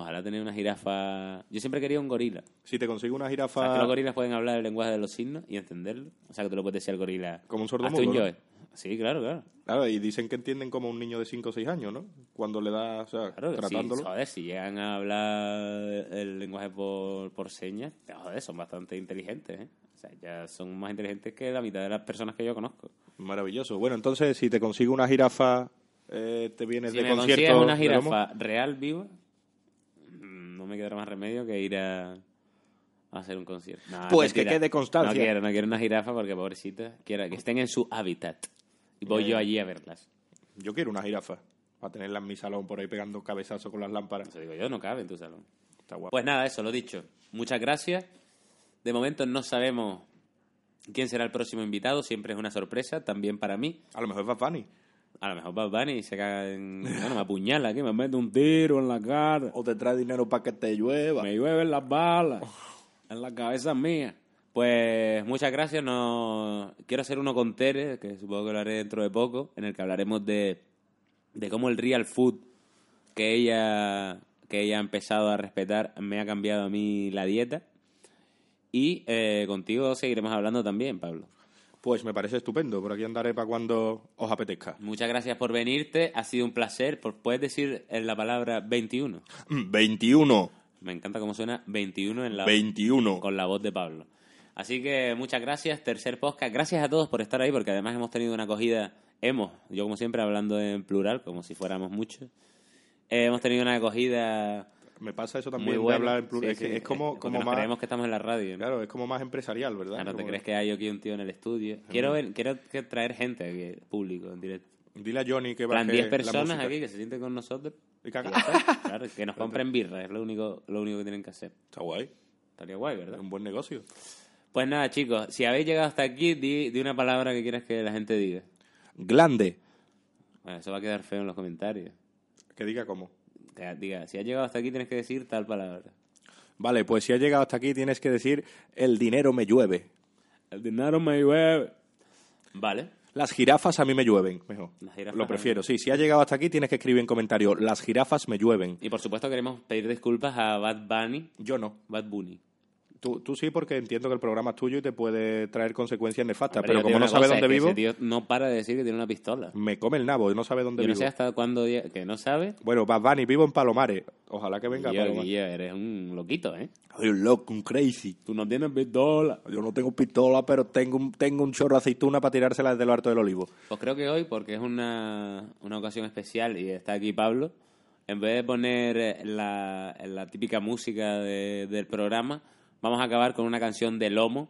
Ojalá tener una jirafa. Yo siempre quería un gorila. Si te consigo una ¿Sabes que jirafa los gorilas pueden hablar el lenguaje de los signos y entenderlo? O sea, que tú le puedes decir al gorila. como un "Hazte sordomudo, un ¿no? yoe". Sí, claro, claro. Claro, y dicen que entienden como un niño de 5 o 6 años, ¿no? Cuando le da, o sea, Claro, que sí, tratándolo. joder, si llegan a hablar el lenguaje por, por señas, joder, son bastante inteligentes, ¿eh? O sea, ya son más inteligentes que la mitad de las personas que yo conozco. Maravilloso. Bueno, entonces, si te consigo una jirafa, eh, te vienes Si de me concierto. una jirafa real viva, me quedará más remedio que ir a, a hacer un concierto. No, Pues que quede constancia. No quiero, no quiero una jirafa porque, pobrecita, quiero que estén en su hábitat. Y voy Eh. yo allí a verlas. Yo quiero una jirafa. Para tenerla en mi salón por ahí pegando cabezazos con las lámparas. Eso digo yo, no cabe en tu salón. Está guapo. Pues nada, eso, lo dicho. Muchas gracias. De momento no sabemos quién será el próximo invitado. Siempre es una sorpresa, también para mí. A lo mejor es Bad Bunny. A lo mejor Bad Bunny se caga en... Bueno, me apuñala aquí, me mete un tiro en la cara. O te trae dinero para que te llueva. Me llueven las balas en la cabeza mía. Pues muchas gracias. No quiero hacer uno con Tere, que supongo que lo haré dentro de poco, en el que hablaremos de, de cómo el real food que ella que ella ha empezado a respetar me ha cambiado a mí la dieta. Y eh, contigo seguiremos hablando también, Pablo. Pues me parece estupendo. Por aquí andaré para cuando os apetezca. Muchas gracias por venirte, ha sido un placer. ¿Puedes decir la palabra 21? Mm, 21. Me encanta cómo suena 21 en la 21. con la voz de Pablo. Así que muchas gracias, tercer podcast. Gracias a todos por estar ahí, porque además hemos tenido una acogida, hemos, yo como siempre hablando en plural, como si fuéramos muchos, Eh, hemos tenido una acogida Me pasa eso también de buena. hablar en plural. Sí, es, sí, es como, como nos más... creemos que estamos en la radio. ¿no? Claro, es como más empresarial, ¿verdad? Claro, te Como- crees que hay aquí un tío en el estudio. Quiero ver, quiero traer gente aquí, público, en directo. Dile a Johnny que baje 10 la personas aquí que se sienten con nosotros. Y. [laughs] Claro, que nos compren birra, es lo único, lo único que tienen que hacer. Está guay. Estaría guay, Es ¿verdad? un buen negocio. Pues nada, chicos, si habéis llegado hasta aquí, di, di una palabra que quieras que la gente diga. Glande. Bueno, eso va a quedar feo en los comentarios. Que diga cómo. Diga, si has llegado hasta aquí tienes que decir tal palabra. Vale, pues si has llegado hasta aquí tienes que decir el dinero me llueve. El dinero me llueve. Vale. Las jirafas a mí me llueven. Mejor. Las jirafas Lo prefiero. Sí, si has llegado hasta aquí tienes que escribir en comentario las jirafas me llueven. Y por supuesto queremos pedir disculpas a Bad Bunny. Yo no. Bad Bunny. Tú, tú sí, porque entiendo que el programa es tuyo y te puede traer consecuencias nefastas. Hombre, yo pero como no sabe dónde es que vivo, Ese tío no para de decir que tiene una pistola. me come el nabo no sabe dónde Yo no vivo. sé hasta cuándo... Que no sabe. Bueno, Bad Bunny, vivo en Palomares. Ojalá que venga a Palomares. Guillo, eres un loquito, ¿eh? Soy un loco, un crazy. Tú no tienes pistola. Yo no tengo pistola, pero tengo un, tengo un chorro de aceituna para tirársela desde lo alto del olivo. Pues creo que hoy, porque es una, una ocasión especial y está aquí Pablo, en vez de poner la, la típica música de- del programa, vamos a acabar con una canción de Lomo,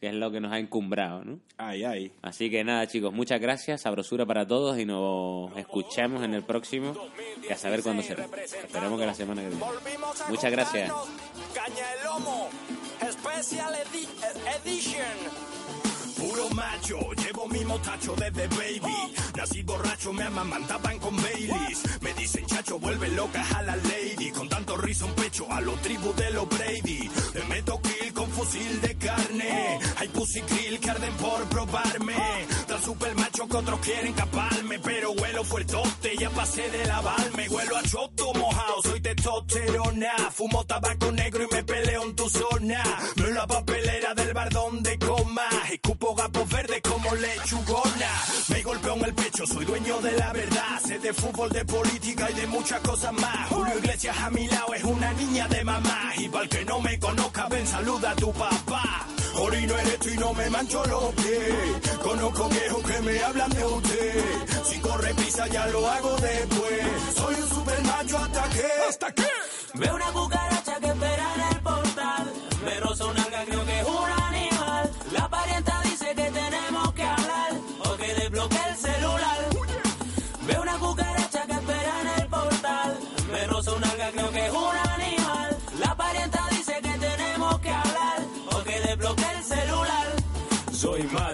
que es lo que nos ha encumbrado, ¿no? Ay, ay. Así que nada, chicos, muchas gracias, sabrosura para todos y nos escuchamos en el próximo, que a saber cuándo será. Esperemos que la semana que viene. Muchas gracias. encontrarnos. Caña de lomo, Special edi- Edition. Puro macho, llevo mi motacho desde baby. Nací borracho, me amamantaban con Baileys. Me dicen chacho, vuelve locas a la lady. Con tanto rizo en pecho, a los tribus de los Brady. Le meto kill con fusil de carne. Hay pussy grill que arden por probarme. Tan super macho que otros quieren caparme. Pero huelo fuertote, ya pasé de lavarme. Huelo a choto mojado, soy testosterona. Fumo tabaco negro y me peleo en tu zona. No en la papelera del bar donde. Escupo gapos verdes como lechugona. Me golpeo en el pecho, soy dueño de la verdad. Sé de fútbol, de política y de muchas cosas más. Julio Iglesias a mi lado es una niña de mamá. Y para el que no me conozca, ven, saluda a tu papá. Orino erecto y no me mancho los pies. Conozco viejos que me hablan de usted. Si corre pisa ya lo hago después. Soy un super macho hasta que. ¿Hasta qué? Veo una cucaracha que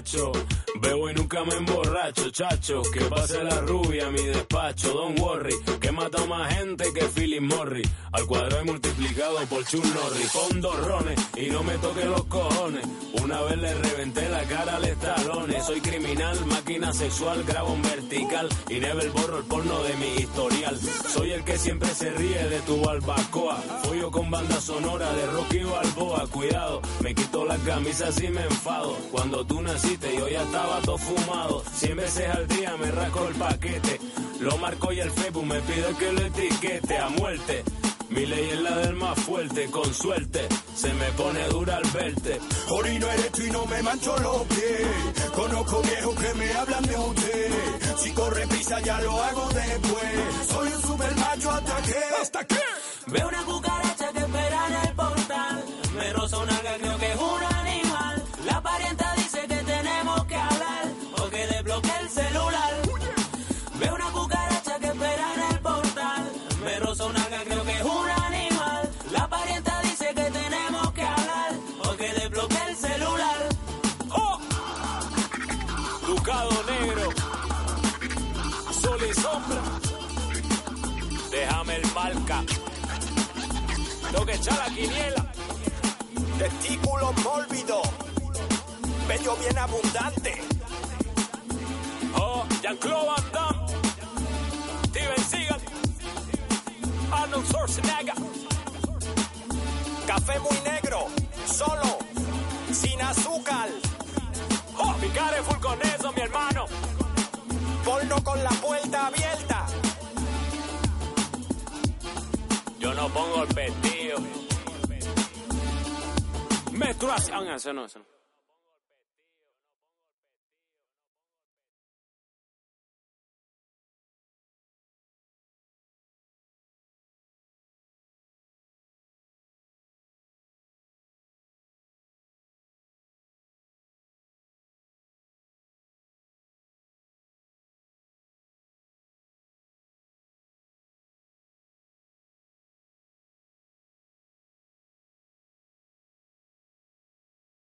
Soy me emborracho, chacho. Que pase la rubia a mi despacho, don't worry. Que he matado más gente que Philip Morris. Al cuadrado he multiplicado por Chun Norris. Con dos y no me toque los cojones. Una vez le reventé la cara al estalone. Soy criminal, máquina sexual, grabo en vertical. Y never borro el porno de mi historial. Soy el que siempre se ríe de tu barbacoa. Follo con banda sonora de Rocky Balboa. Cuidado, me quito la camisa si me enfado. Cuando tú naciste yo ya estaba todo fumado. Cien veces al día me rasco el paquete. Lo marco y el Facebook me pide que lo etiquete a muerte. Mi ley es la del más fuerte, con suerte se me pone dura al verte. Orino erecto y no me mancho los pies. Conozco viejos que me hablan de usted. Si corre prisa ya lo hago después. Soy un super macho hasta que. ¿Hasta qué? Veo una cucaracha me la quiniela. Testículos mórbidos, bello bien abundante. Oh, Jean-Claude Van Damme, Steven Seagal, Arnold Schwarzenegger. Café muy negro, solo, sin azúcar. Oh, mi full con eso, mi hermano. Porno con la puerta abierta Yo no pongo el vestido. Menstruación. Ah, eso no, eso no.